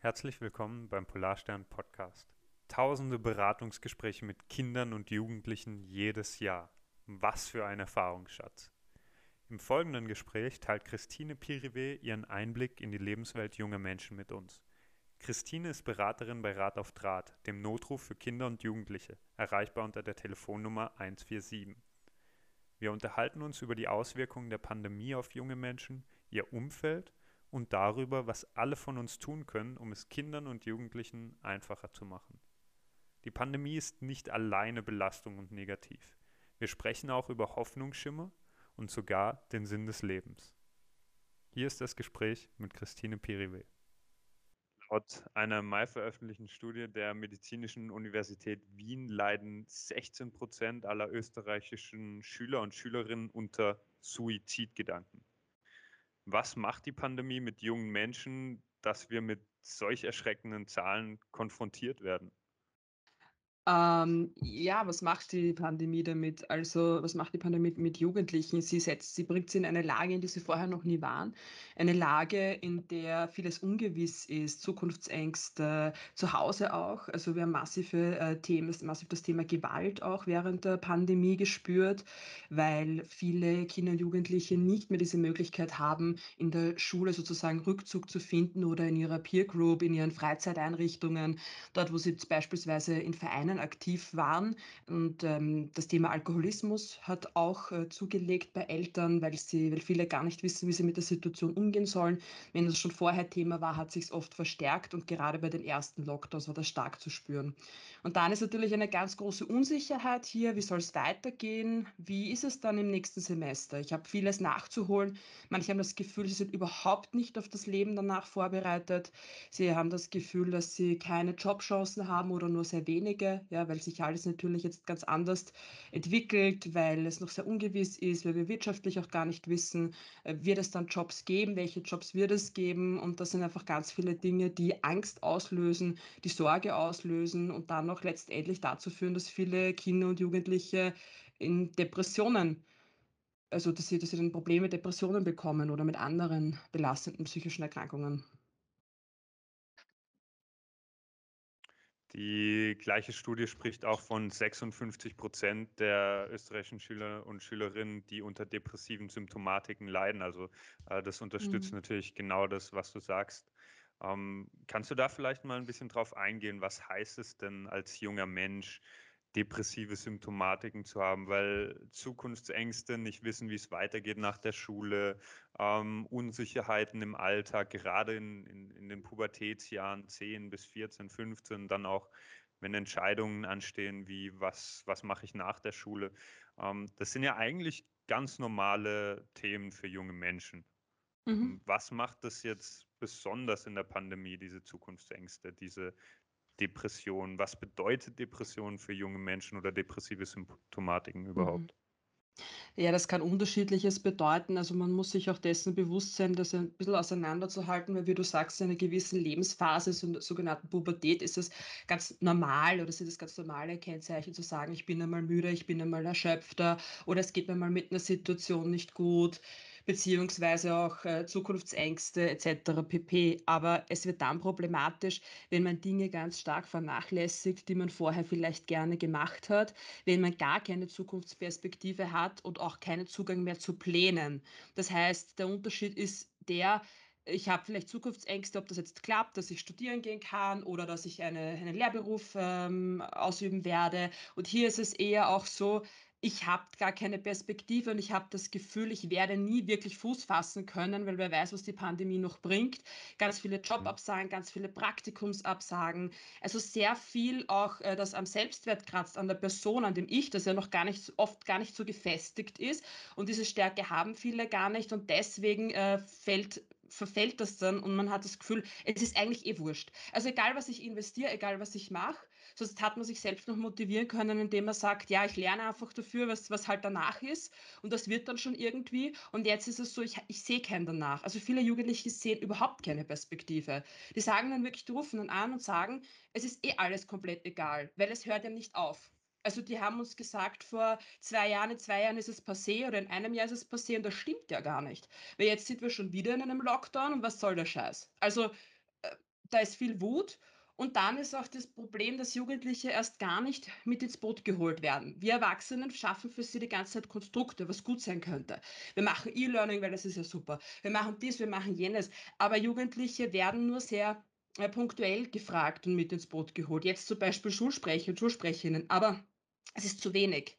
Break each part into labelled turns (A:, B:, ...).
A: Herzlich willkommen beim Polarstern Podcast. Tausende Beratungsgespräche mit Kindern und Jugendlichen jedes Jahr. Was für ein Erfahrungsschatz. Im folgenden Gespräch teilt Christine Pirive ihren Einblick in die Lebenswelt junger Menschen mit uns. Christine ist Beraterin bei Rat auf Draht, dem Notruf für Kinder und Jugendliche, erreichbar unter der Telefonnummer 147. Wir unterhalten uns über die Auswirkungen der Pandemie auf junge Menschen, ihr Umfeld und darüber, was alle von uns tun können, um es Kindern und Jugendlichen einfacher zu machen. Die Pandemie ist nicht alleine Belastung und negativ. Wir sprechen auch über Hoffnungsschimmer und sogar den Sinn des Lebens. Hier ist das Gespräch mit Christine Pirive. Laut einer Mai veröffentlichten Studie der Medizinischen Universität Wien leiden 16 Prozent aller österreichischen Schüler und Schülerinnen unter Suizidgedanken. Was macht die Pandemie mit jungen Menschen, dass wir mit solch erschreckenden Zahlen konfrontiert werden?
B: Ähm, ja, was macht die Pandemie damit? Also, was macht die Pandemie mit Jugendlichen? Sie setzt sie bringt sie in eine Lage, in die sie vorher noch nie waren. Eine Lage, in der vieles ungewiss ist, Zukunftsängste, zu Hause auch. Also, wir haben massive äh, Themen, massiv das Thema Gewalt auch während der Pandemie gespürt, weil viele Kinder und Jugendliche nicht mehr diese Möglichkeit haben, in der Schule sozusagen Rückzug zu finden oder in ihrer Peer Group, in ihren Freizeiteinrichtungen, dort, wo sie beispielsweise in Vereinen Vereinen aktiv waren. Und ähm, das Thema Alkoholismus hat auch äh, zugelegt bei Eltern, weil, sie, weil viele gar nicht wissen, wie sie mit der Situation umgehen sollen. Wenn das schon vorher Thema war, hat sich es oft verstärkt und gerade bei den ersten Lockdowns war das stark zu spüren. Und dann ist natürlich eine ganz große Unsicherheit hier. Wie soll es weitergehen? Wie ist es dann im nächsten Semester? Ich habe vieles nachzuholen. Manche haben das Gefühl, sie sind überhaupt nicht auf das Leben danach vorbereitet. Sie haben das Gefühl, dass sie keine Jobchancen haben oder nur sehr wenige ja, weil sich alles natürlich jetzt ganz anders entwickelt, weil es noch sehr ungewiss ist, weil wir wirtschaftlich auch gar nicht wissen, äh, wird es dann Jobs geben, welche Jobs wird es geben und das sind einfach ganz viele Dinge, die Angst auslösen, die Sorge auslösen und dann noch letztendlich dazu führen, dass viele Kinder und Jugendliche in Depressionen also dass sie, dass sie dann Probleme, Depressionen bekommen oder mit anderen belastenden psychischen Erkrankungen.
A: Die gleiche Studie spricht auch von 56 Prozent der österreichischen Schüler und Schülerinnen, die unter depressiven Symptomatiken leiden. Also äh, das unterstützt mhm. natürlich genau das, was du sagst. Ähm, kannst du da vielleicht mal ein bisschen drauf eingehen? Was heißt es denn als junger Mensch, depressive Symptomatiken zu haben, weil Zukunftsängste, nicht wissen, wie es weitergeht nach der Schule, ähm, Unsicherheiten im Alltag, gerade in, in, in den Pubertätsjahren 10 bis 14, 15, dann auch wenn Entscheidungen anstehen, wie was, was mache ich nach der Schule. Ähm, das sind ja eigentlich ganz normale Themen für junge Menschen. Mhm. Was macht das jetzt besonders in der Pandemie, diese Zukunftsängste, diese, Depression? Was bedeutet Depression für junge Menschen oder depressive Symptomatiken überhaupt?
B: Mhm. Ja, das kann Unterschiedliches bedeuten. Also man muss sich auch dessen bewusst sein, das ein bisschen auseinanderzuhalten, weil wie du sagst, in einer gewissen Lebensphase, so in der sogenannten Pubertät, ist es ganz normal oder sind es ganz normale Kennzeichen zu sagen, ich bin einmal müde, ich bin einmal erschöpfter oder es geht mir mal mit einer Situation nicht gut beziehungsweise auch äh, Zukunftsängste etc. pp. Aber es wird dann problematisch, wenn man Dinge ganz stark vernachlässigt, die man vorher vielleicht gerne gemacht hat, wenn man gar keine Zukunftsperspektive hat und auch keinen Zugang mehr zu Plänen. Das heißt, der Unterschied ist der, ich habe vielleicht Zukunftsängste, ob das jetzt klappt, dass ich studieren gehen kann oder dass ich eine, einen Lehrberuf ähm, ausüben werde. Und hier ist es eher auch so, ich habe gar keine Perspektive und ich habe das Gefühl, ich werde nie wirklich Fuß fassen können, weil wer weiß, was die Pandemie noch bringt. Ganz viele Jobabsagen, ganz viele Praktikumsabsagen. Also sehr viel auch, äh, das am Selbstwert kratzt, an der Person, an dem Ich, das ja noch gar nicht, oft gar nicht so gefestigt ist. Und diese Stärke haben viele gar nicht und deswegen äh, fällt verfällt das dann und man hat das Gefühl, es ist eigentlich eh wurscht. Also egal, was ich investiere, egal, was ich mache, sonst hat man sich selbst noch motivieren können, indem man sagt, ja, ich lerne einfach dafür, was, was halt danach ist und das wird dann schon irgendwie und jetzt ist es so, ich, ich sehe keinen danach. Also viele Jugendliche sehen überhaupt keine Perspektive. Die sagen dann wirklich, die rufen dann an und sagen, es ist eh alles komplett egal, weil es hört ja nicht auf. Also die haben uns gesagt, vor zwei Jahren, in zwei Jahren ist es passé oder in einem Jahr ist es passé und das stimmt ja gar nicht. Weil jetzt sind wir schon wieder in einem Lockdown und was soll der Scheiß? Also äh, da ist viel Wut und dann ist auch das Problem, dass Jugendliche erst gar nicht mit ins Boot geholt werden. Wir Erwachsenen schaffen für sie die ganze Zeit Konstrukte, was gut sein könnte. Wir machen E-Learning, weil das ist ja super. Wir machen dies, wir machen jenes. Aber Jugendliche werden nur sehr äh, punktuell gefragt und mit ins Boot geholt. Jetzt zum Beispiel Schulsprecher und Schulsprecherinnen. Aber es ist zu wenig.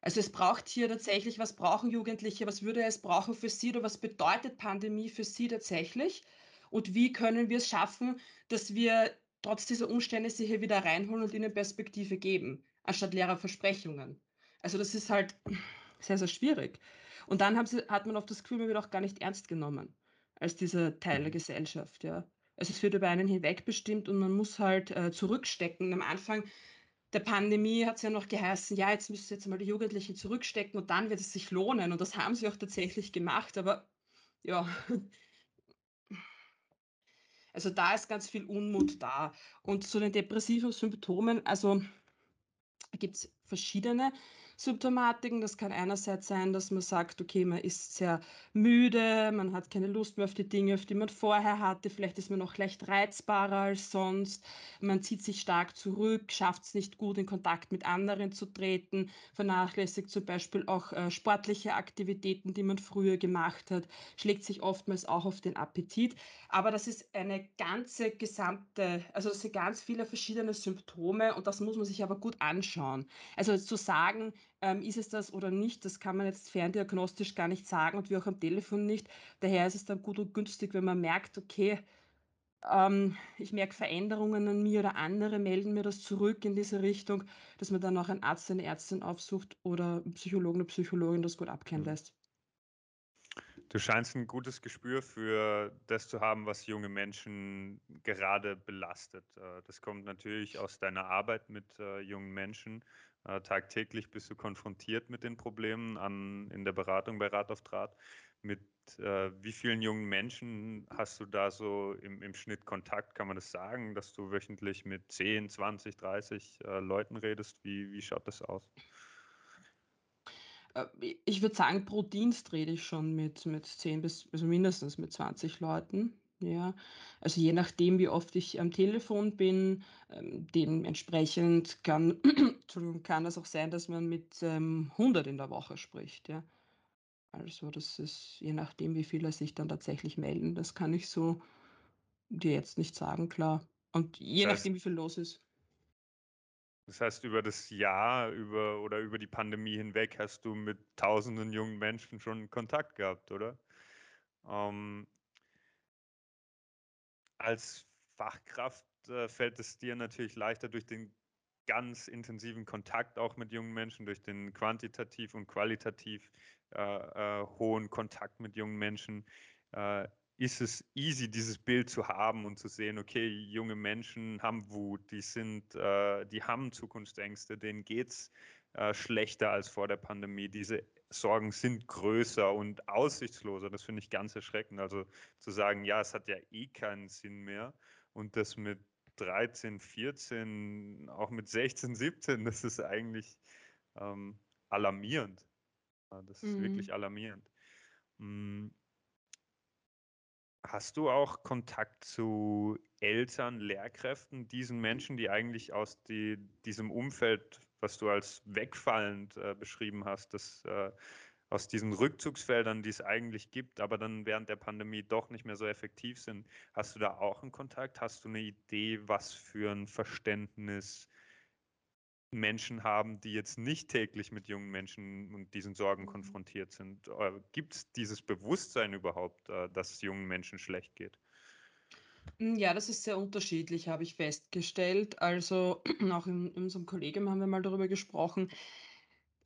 B: Also es braucht hier tatsächlich, was brauchen Jugendliche, was würde es brauchen für sie oder was bedeutet Pandemie für sie tatsächlich? Und wie können wir es schaffen, dass wir trotz dieser Umstände sie hier wieder reinholen und ihnen Perspektive geben, anstatt leerer Versprechungen? Also das ist halt sehr, sehr schwierig. Und dann sie, hat man oft das Gefühl, man wird auch gar nicht ernst genommen als dieser Teil der mhm. Gesellschaft, ja. Also es wird über einen hinweg bestimmt und man muss halt äh, zurückstecken. Am Anfang der Pandemie hat es ja noch geheißen, ja, jetzt müssen jetzt mal die Jugendlichen zurückstecken und dann wird es sich lohnen. Und das haben sie auch tatsächlich gemacht, aber ja. Also da ist ganz viel Unmut da. Und zu den depressiven Symptomen, also gibt es verschiedene Symptomatiken. Das kann einerseits sein, dass man sagt, okay, man ist sehr müde, man hat keine Lust mehr auf die Dinge, auf die man vorher hatte. Vielleicht ist man noch leicht reizbarer als sonst. Man zieht sich stark zurück, schafft es nicht gut, in Kontakt mit anderen zu treten, vernachlässigt zum Beispiel auch äh, sportliche Aktivitäten, die man früher gemacht hat, schlägt sich oftmals auch auf den Appetit. Aber das ist eine ganze gesamte, also das sind ganz viele verschiedene Symptome und das muss man sich aber gut anschauen. Also zu sagen, ähm, ist es das oder nicht, das kann man jetzt ferndiagnostisch gar nicht sagen und wie auch am Telefon nicht. Daher ist es dann gut und günstig, wenn man merkt, okay, ähm, ich merke Veränderungen an mir oder andere melden mir das zurück in diese Richtung, dass man dann auch einen Arzt, eine Ärztin aufsucht oder einen Psychologen, eine Psychologin das gut abkennen mhm. lässt.
A: Du scheinst ein gutes Gespür für das zu haben, was junge Menschen gerade belastet. Äh, das kommt natürlich aus deiner Arbeit mit äh, jungen Menschen. Äh, tagtäglich bist du konfrontiert mit den Problemen an, in der Beratung bei Rat auf Draht. Mit äh, wie vielen jungen Menschen hast du da so im, im Schnitt Kontakt? Kann man das sagen, dass du wöchentlich mit 10, 20, 30 äh, Leuten redest? Wie, wie schaut das aus?
B: Äh, ich würde sagen, pro Dienst rede ich schon mit mit 10 bis also mindestens mit 20 Leuten, ja. Also, je nachdem, wie oft ich am Telefon bin, ähm, dementsprechend kann Entschuldigung, kann das auch sein, dass man mit, ähm, 100 in der Woche spricht, ja. Also, das ist je nachdem, wie viele sich dann tatsächlich melden. Das kann ich so dir jetzt nicht sagen, klar. Und je Das heißt nachdem, wie viel los ist.
A: Das heißt, über das Jahr über oder über die Pandemie hinweg hast du mit tausenden jungen Menschen schon Kontakt gehabt, oder? Ähm, als Fachkraft äh, fällt es dir natürlich leichter durch den ganz intensiven Kontakt auch mit jungen Menschen, durch den quantitativ und qualitativ äh, äh, hohen Kontakt mit jungen Menschen. Äh, ist es easy, dieses Bild zu haben und zu sehen, okay, junge Menschen haben Wut, die sind, äh, die haben Zukunftsängste, denen geht's äh, schlechter als vor der Pandemie. Diese Sorgen sind größer und aussichtsloser. Das finde ich ganz erschreckend. Also zu sagen, ja, es hat ja eh keinen Sinn mehr und das mit 13, 14, auch mit 16, 17, das ist eigentlich ähm, alarmierend. Das ist mhm. wirklich alarmierend. Mhm. Hast du auch Kontakt zu Eltern, Lehrkräften, diesen Menschen, die eigentlich aus die, diesem Umfeld, was du als wegfallend äh, beschrieben hast, dass äh, aus diesen Rückzugsfeldern, die es eigentlich gibt, aber dann während der Pandemie doch nicht mehr so effektiv sind. Hast du da auch einen Kontakt? Hast du eine Idee, was für ein Verständnis Menschen haben, die jetzt nicht täglich mit jungen Menschen und diesen Sorgen mhm. konfrontiert sind. Äh, gibt es dieses Bewusstsein überhaupt, äh, dass es jungen Menschen schlecht geht?
B: Hm, ja, das ist sehr unterschiedlich, habe ich festgestellt. Also auch in, in unserem Kollegium haben wir mal darüber gesprochen.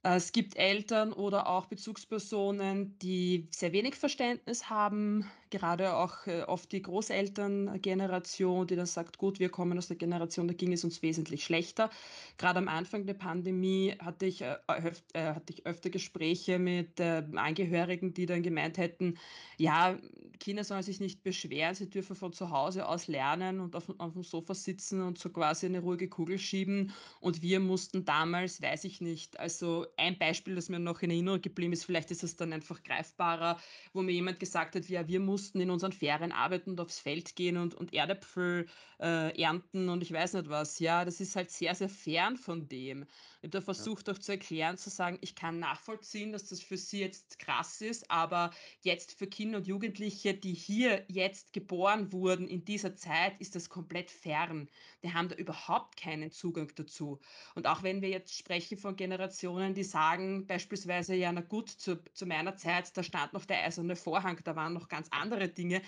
B: Es gibt Eltern oder auch Bezugspersonen, die sehr wenig Verständnis haben, gerade auch äh, oft die Großelterngeneration, die dann sagt, gut, wir kommen aus der Generation, da ging es uns wesentlich schlechter. Gerade am Anfang der Pandemie hatte ich, äh, öf hatte ich öfter Gespräche mit Angehörigen, die dann gemeint hätten, ja, Kinder sollen sich nicht beschweren, sie dürfen von zu Hause aus lernen und auf auf dem Sofa sitzen und so quasi eine ruhige Kugel schieben. Und wir mussten damals, weiß ich nicht also ein Beispiel, das mir noch in Erinnerung geblieben ist, vielleicht ist es dann einfach greifbarer, wo mir jemand gesagt hat: „Ja, wir mussten in unseren Ferien arbeiten und aufs Feld gehen und und Erdäpfel, äh, ernten“ und ich weiß nicht was. Ja, das ist halt sehr, sehr fern von dem. Ich habe da versucht auch zu erklären, zu sagen: „Ich kann nachvollziehen, dass das für Sie jetzt krass ist, aber Jetzt für Kinder und Jugendliche, die hier jetzt geboren wurden in dieser Zeit, ist das komplett fern. Die haben da überhaupt keinen Zugang dazu. Und auch wenn wir jetzt sprechen von Generationen, die sagen beispielsweise: „Ja, na gut, zu zu meiner Zeit, da stand noch der eiserne Vorhang, da waren noch ganz andere Dinge.“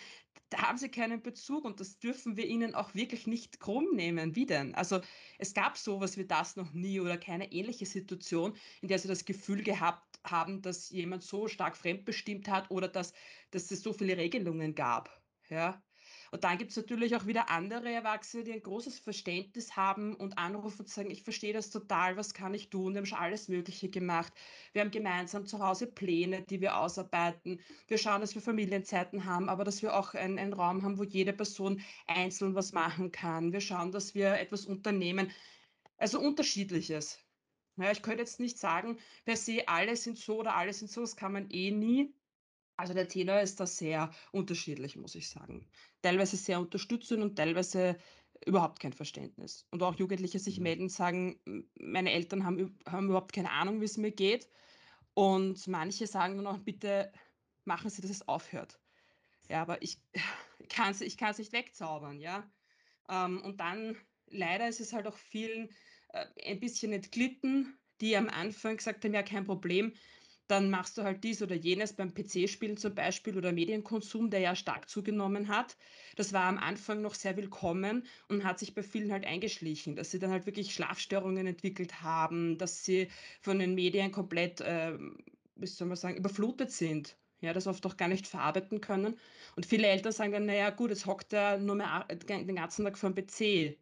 B: Da haben sie keinen Bezug und das dürfen wir ihnen auch wirklich nicht krumm nehmen. Wie denn? Also, es gab so was wie das noch nie oder keine ähnliche Situation, in der sie das Gefühl gehabt haben, dass jemand so stark fremdbestimmt hat oder dass dass es so viele Regelungen gab, ja? Und dann gibt's natürlich auch wieder andere Erwachsene, die ein großes Verständnis haben und anrufen und sagen: „Ich verstehe das total, was kann ich tun?“ Wir haben schon alles Mögliche gemacht. Wir haben gemeinsam zu Hause Pläne, die wir ausarbeiten. Wir schauen, dass wir Familienzeiten haben, aber dass wir auch einen einen Raum haben, wo jede Person einzeln was machen kann. Wir schauen, dass wir etwas unternehmen. Also Unterschiedliches. Ja, ich könnte jetzt nicht sagen, per se alle sind so oder alle sind so, das kann man eh nie. Also der Tenor ist da sehr unterschiedlich, muss ich sagen. Teilweise sehr unterstützend und teilweise überhaupt kein Verständnis. Und auch Jugendliche sich
A: mhm,
B: melden und sagen, meine Eltern haben haben überhaupt keine Ahnung, wie's mir geht. Und manche sagen dann auch: „Bitte machen Sie, dass es aufhört.“ Ja, aber ich kann's ich kann's nicht wegzaubern, ja? Ähm, und dann leider ist es halt auch vielen, äh, ein bisschen entglitten, die am Anfang gesagt haben: „Ja, kein Problem, dann machst du halt dies oder jenes“, beim PC-Spielen zum Beispiel oder Medienkonsum, der ja stark zugenommen hat. Das war am Anfang noch sehr willkommen und hat sich bei vielen halt eingeschlichen, dass sie dann halt wirklich Schlafstörungen entwickelt haben, dass sie von den Medien komplett, ähm, wie soll man sagen, überflutet sind, ja, das oft auch gar nicht verarbeiten können. Und viele Eltern sagen dann: „Na ja, gut, jetzt hockt er nur mehr den ganzen Tag vorm PC.“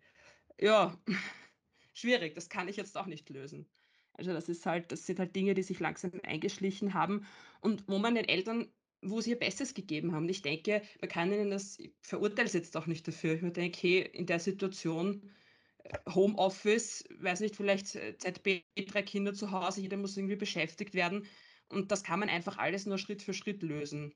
B: Ja, schwierig, das kann ich jetzt auch nicht lösen. Also, das ist halt das sind halt Dinge, die sich langsam eingeschlichen haben und wo man den Eltern wo sie ihr Bestes gegeben haben. Ich denke, man kann ihnen das ich verurteile sie jetzt auch nicht dafür. Ich denke: „Hey, in der Situation, Homeoffice, weiß nicht, vielleicht, äh, ZB, 3 Kinder zu Hause, jeder muss irgendwie beschäftigt werden.“ Und das kann man einfach alles nur Schritt für Schritt lösen.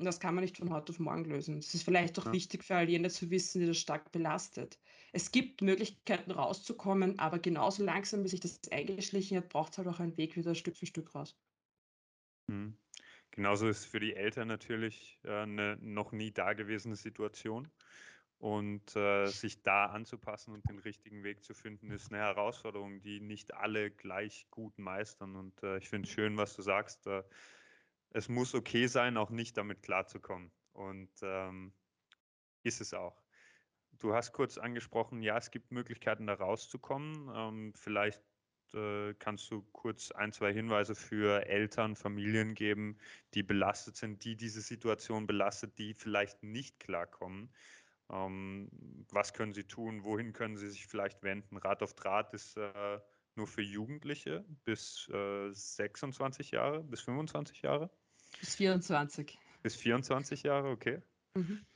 B: Und das kann man nicht von heute auf morgen lösen. Es ist vielleicht auch
A: ja.
B: wichtig für all jene zu wissen, die das stark belastet. Es gibt Möglichkeiten rauszukommen, aber genauso langsam, wie sich das eingeschlichen hat, braucht's halt auch einen Weg wieder Stück für Stück raus.
A: Mhm. Genauso ist für die Eltern natürlich, äh, 'ne noch nie dagewesene Situation und, äh, sich da anzupassen und den richtigen Weg zu finden, ist eine Herausforderung, die nicht alle gleich gut meistern und, äh, ich finde es schön, was du sagst, äh, es muss okay sein, auch nicht damit klarzukommen und, ähm, ist es auch. Du hast kurz angesprochen, ja, es gibt Möglichkeiten, da rauszukommen. Ähm, vielleicht äh, kannst du kurz ein, zwei Hinweise für Eltern, Familien geben, die belastet sind, die diese Situation belastet, die vielleicht nicht klarkommen. Ähm, was können sie tun? Wohin können sie sich vielleicht wenden? Rat auf Draht ist äh, nur für Jugendliche bis äh, 26 Jahre, bis 25 Jahre,
B: Bis 24.
A: bis 24 Jahre, okay.
B: Mhm.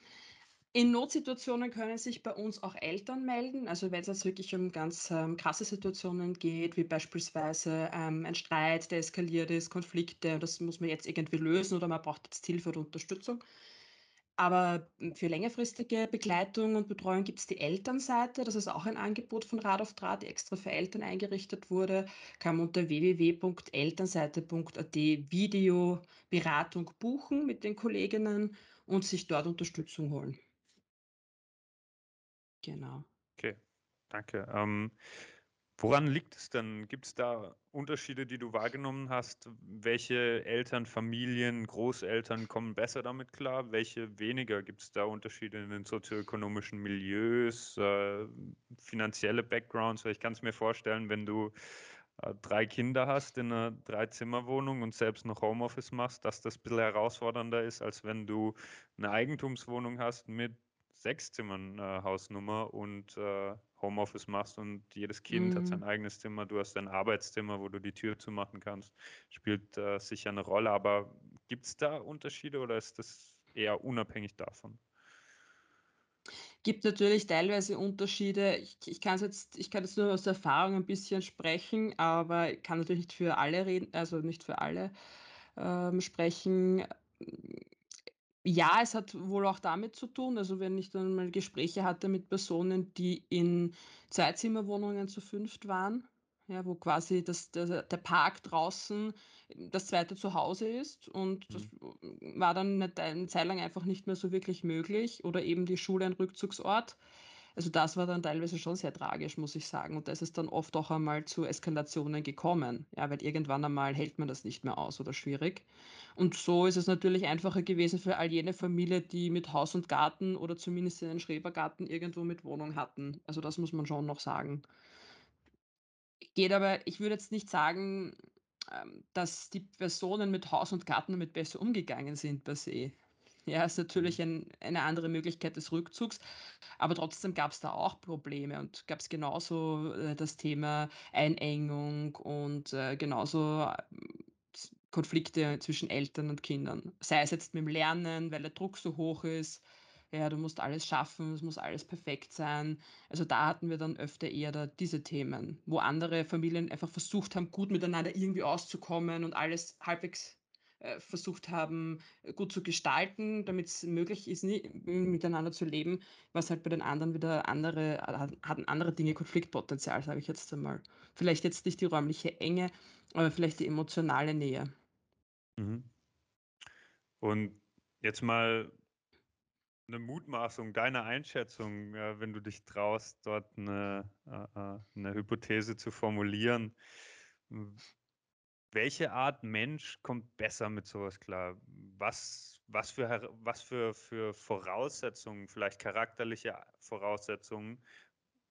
B: In Notsituationen können sich bei uns auch Eltern melden. Also wenn es jetzt wirklich um ganz, ähm, krasse Situationen geht, wie beispielsweise, ähm, ein Streit, der eskaliert ist, Konflikte das muss man jetzt irgendwie lösen oder man braucht jetzt Hilfe oder Unterstützung. Aber, hm, für längerfristige Begleitung und Betreuung gibt's die Elternseite. Das ist auch ein Angebot von Rat auf Draht, die extra für Eltern eingerichtet wurde. Kann man unter www.elternseite.at Videoberatung buchen mit den Kolleginnen und sich dort Unterstützung holen. Genau.
A: Okay, danke. Ähm, woran liegt es denn? Gibt es da Unterschiede, die du wahrgenommen hast? Welche Eltern, Familien, Großeltern kommen besser damit klar? Welche weniger? Gibt es da Unterschiede in den sozioökonomischen Milieus, äh, finanzielle Backgrounds? Weil ich kann es mir vorstellen, wenn du äh, drei Kinder hast in einer Dreizimmerwohnung und selbst noch Homeoffice machst, dass das ein bisschen herausfordernder ist, als wenn du eine Eigentumswohnung hast mit sechs Zimmern, äh, Hausnummer und, äh, Homeoffice machst und jedes Kind hat sein
B: Mhm.
A: eigenes Zimmer. Du hast dein Arbeitszimmer, wo du die Tür zumachen kannst. Spielt, äh, sicher eine Rolle, aber gibt es da Unterschiede oder ist das eher unabhängig davon?
B: Gibt natürlich teilweise Unterschiede. Ich ich kann's jetzt ich kann jetzt nur aus der Erfahrung ein bisschen sprechen, aber ich kann natürlich nicht für alle reden also nicht für alle, ähm, sprechen. Ja, es hat wohl auch damit zu tun, also wenn ich dann mal Gespräche hatte mit Personen, die in Zweizimmerwohnungen zu fünft waren, ja, wo quasi das der der Park draußen das zweite Zuhause ist und das
A: Mhm.
B: war dann 'ne Dei 'ne Zeit lang einfach nicht mehr so wirklich möglich oder eben die Schule ein Rückzugsort. Also, das war dann teilweise schon sehr tragisch, muss ich sagen. Und da ist es dann oft auch einmal zu Eskalationen gekommen, ja, weil irgendwann einmal hält man das nicht mehr aus oder schwierig. Und so ist es natürlich einfacher gewesen für all jene Familie, die mit Haus und Garten oder zumindest einen Schrebergarten irgendwo mit Wohnung hatten. Also, das muss man schon noch sagen. Geht aber ich würde jetzt nicht sagen, ähm, dass die Personen mit Haus und Garten damit besser umgegangen sind per se. Ja, ist
A: Mhm.
B: natürlich ein eine andere Möglichkeit des Rückzugs, aber trotzdem gab's da auch Probleme und gab's genauso, äh, das Thema Einengung und, äh, genauso, z Konflikte zwischen Eltern und Kindern. Sei es jetzt mit'm Lernen, weil der Druck so hoch ist. Ja, du musst alles schaffen, es muss alles perfekt sein. Also, da hatten wir dann öfter eher da diese Themen, wo andere Familien einfach versucht haben, gut miteinander irgendwie auszukommen und alles halbwegs, äh, versucht haben, äh, gut zu gestalten, damit's möglich ist, ni m miteinander zu leben, was halt bei den anderen wieder andere ha hatten andere Dinge Konfliktpotenzial, sage ich jetzt einmal. Vielleicht jetzt nicht die räumliche Enge, aber vielleicht die emotionale Nähe.
A: Mhm. Und jetzt mal 'ne Mutmaßung, deine Einschätzung, wenn du dich traust, dort 'ne äh, äh, 'ne Hypothese zu formulieren. Welche Art Mensch kommt besser mit so was klar? Was was für was für für Voraussetzungen, vielleicht charakterliche Voraussetzungen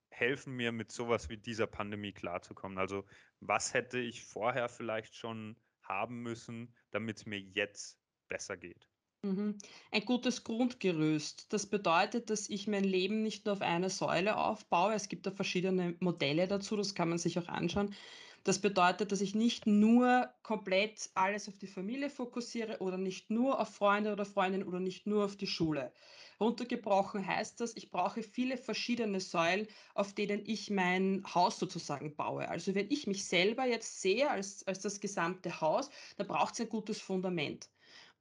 A: helfen mir, mit so was wie dieser Pandemie klarzukommen? Also, was hätte ich vorher vielleicht schon haben müssen, damit's mir jetzt besser geht?
B: Mhm. Ein gutes Grundgerüst. Das bedeutet, dass ich mein Leben nicht nur auf einer Säule aufbaue. Es gibt da verschiedene Modelle dazu, das kann man sich auch anschauen. Das bedeutet, dass ich nicht nur komplett alles auf die Familie fokussiere oder nicht nur auf Freunde oder Freundinnen oder nicht nur auf die Schule. Runtergebrochen heißt das, ich brauche viele verschiedene Säulen, auf denen ich mein Haus sozusagen baue. Also, wenn ich mich selber jetzt sehe als als das gesamte Haus, dann braucht's ein gutes Fundament.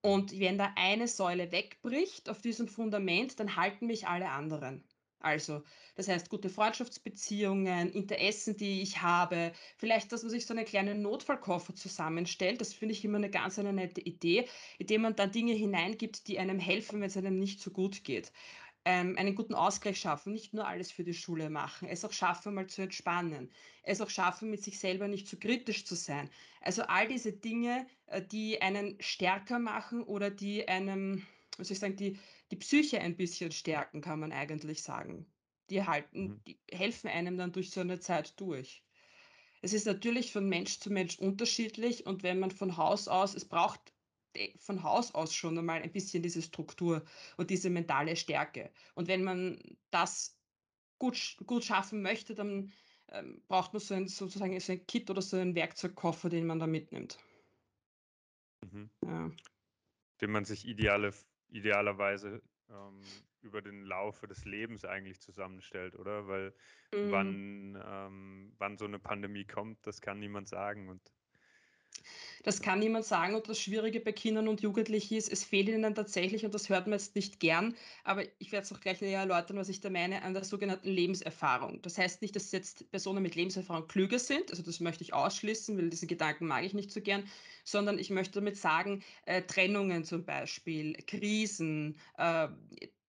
B: Und wenn da eine Säule wegbricht auf diesem Fundament, dann halten mich alle anderen. Also, das heißt, gute Freundschaftsbeziehungen, Interessen, die ich habe, vielleicht, dass man sich so 'nen kleinen Notfallkoffer zusammenstellt. Das finde ich immer 'ne ganz eine nette Idee, indem man da Dinge hineingibt, die einem helfen, wenn's einem nicht so gut geht. Ähm, einen guten Ausgleich schaffen, nicht nur alles für die Schule machen, es auch schaffen, mal zu entspannen, es auch schaffen, mit sich selber nicht zu kritisch zu sein. Also, all diese Dinge, äh, die einen stärker machen oder die einem, wie soll ich sagen, die die Psyche ein bisschen stärken, kann man eigentlich sagen. Die halten
A: Mhm.
B: die helfen einem dann durch so 'ne Zeit durch. Es ist natürlich von Mensch zu Mensch unterschiedlich und wenn man von Haus aus es braucht de von Haus aus schon einmal ein bisschen diese Struktur und diese mentale Stärke. Und wenn man das gut gut schaffen möchte, dann, ähm, braucht man so ein sozusagen so ein Kit oder so ein Werkzeugkoffer, den man da mitnimmt.
A: Mhm.
B: Ja.
A: Den man sich ideale idealerweise, ähm, über den Laufe des Lebens eigentlich zusammenstellt, oder? Weil
B: Mhm.
A: wann ähm, wann so 'ne Pandemie kommt, das kann niemand sagen und
B: Das kann niemand sagen und das Schwierige bei Kindern und Jugendlichen ist, es fehlt ihnen tatsächlich und das hört man jetzt nicht gern, aber ich werde es auch gleich näher erläutern, was ich da meine, an der sogenannten Lebenserfahrung. Das heißt nicht, dass jetzt Personen mit Lebenserfahrung klüger sind, also das möchte ich ausschließen, weil diesen Gedanken mag ich nicht so gern, sondern ich möchte damit sagen, äh, Trennungen zum Beispiel, Krisen, äh,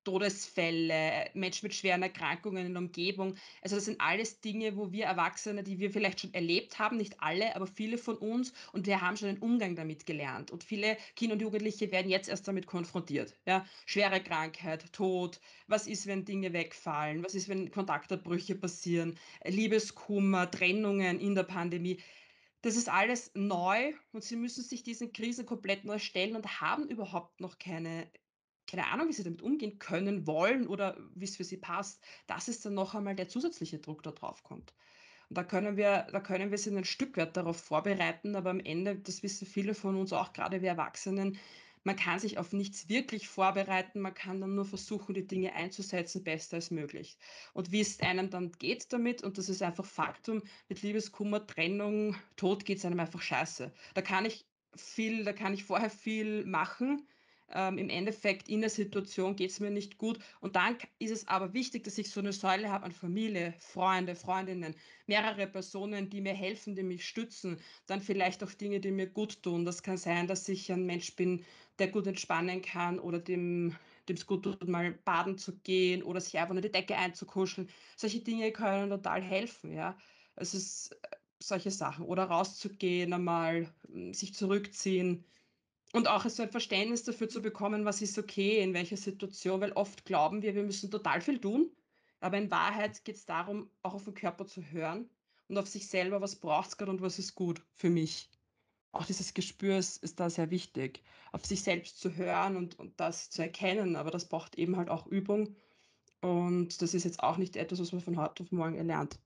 B: Todesfälle, Menschen mit schweren Erkrankungen in der Umgebung. Also, das sind alles Dinge, wo wir Erwachsene, die wir vielleicht schon erlebt haben, nicht alle, aber viele von uns und wir haben schon den Umgang damit gelernt. Und viele Kinder und Jugendliche werden jetzt erst damit konfrontiert, ja? Schwere Krankheit, Tod. Was ist, wenn Dinge wegfallen? Was ist, wenn Kontaktabbrüche passieren? Liebeskummer, Trennungen in der Pandemie. Das ist alles neu und sie müssen sich diesen Krisen komplett neu stellen und haben überhaupt noch keine keine Ahnung, wie sie damit umgehen können, wollen oder wie's für sie passt. Das ist dann noch einmal der zusätzliche Druck, der drauf kommt. Und da können wir da können wir sie 'nen Stück weit darauf vorbereiten, aber am Ende, das wissen viele von uns auch, grade wir Erwachsenen man kann sich auf nichts wirklich vorbereiten, man kann dann nur versuchen, die Dinge einzusetzen, besser als möglich. Und wie es einem dann geht damit, und das ist einfach Faktum, mit Liebeskummer, Trennung, Tod geht's einem einfach scheiße. Da kann ich viel da kann ich vorher viel machen. Ähm, im Endeffekt in der Situation geht's mir nicht gut und dann ist es aber wichtig, dass ich so 'ne Säule habe an Familie, Freunde, Freundinnen, mehrere Personen, die mir helfen, die mich stützen, dann vielleicht auch Dinge, die mir guttun. Das kann sein, dass ich ein Mensch bin, der gut entspannen kann oder dem dem's gut tut, mal baden zu gehen oder sich einfach unter die Decke einzukuscheln. Solche Dinge können total helfen, ja. Es ist, äh solche Sachen oder rauszugehen, einmal, hm, sich zurückziehen und auch so ein Verständnis dafür zu bekommen, was ist okay, in welcher Situation, weil oft glauben wir, wir müssen total viel tun, aber in Wahrheit geht's darum, auch auf 'n Körper zu hören und auf sich selber, was braucht's grad und was ist gut für mich. Auch dieses Gespür ist ist da sehr wichtig, auf sich selbst zu hören und und das zu erkennen, aber das braucht eben halt auch Übung und das ist jetzt auch nicht etwas, was man von heute auf morgen erlernt.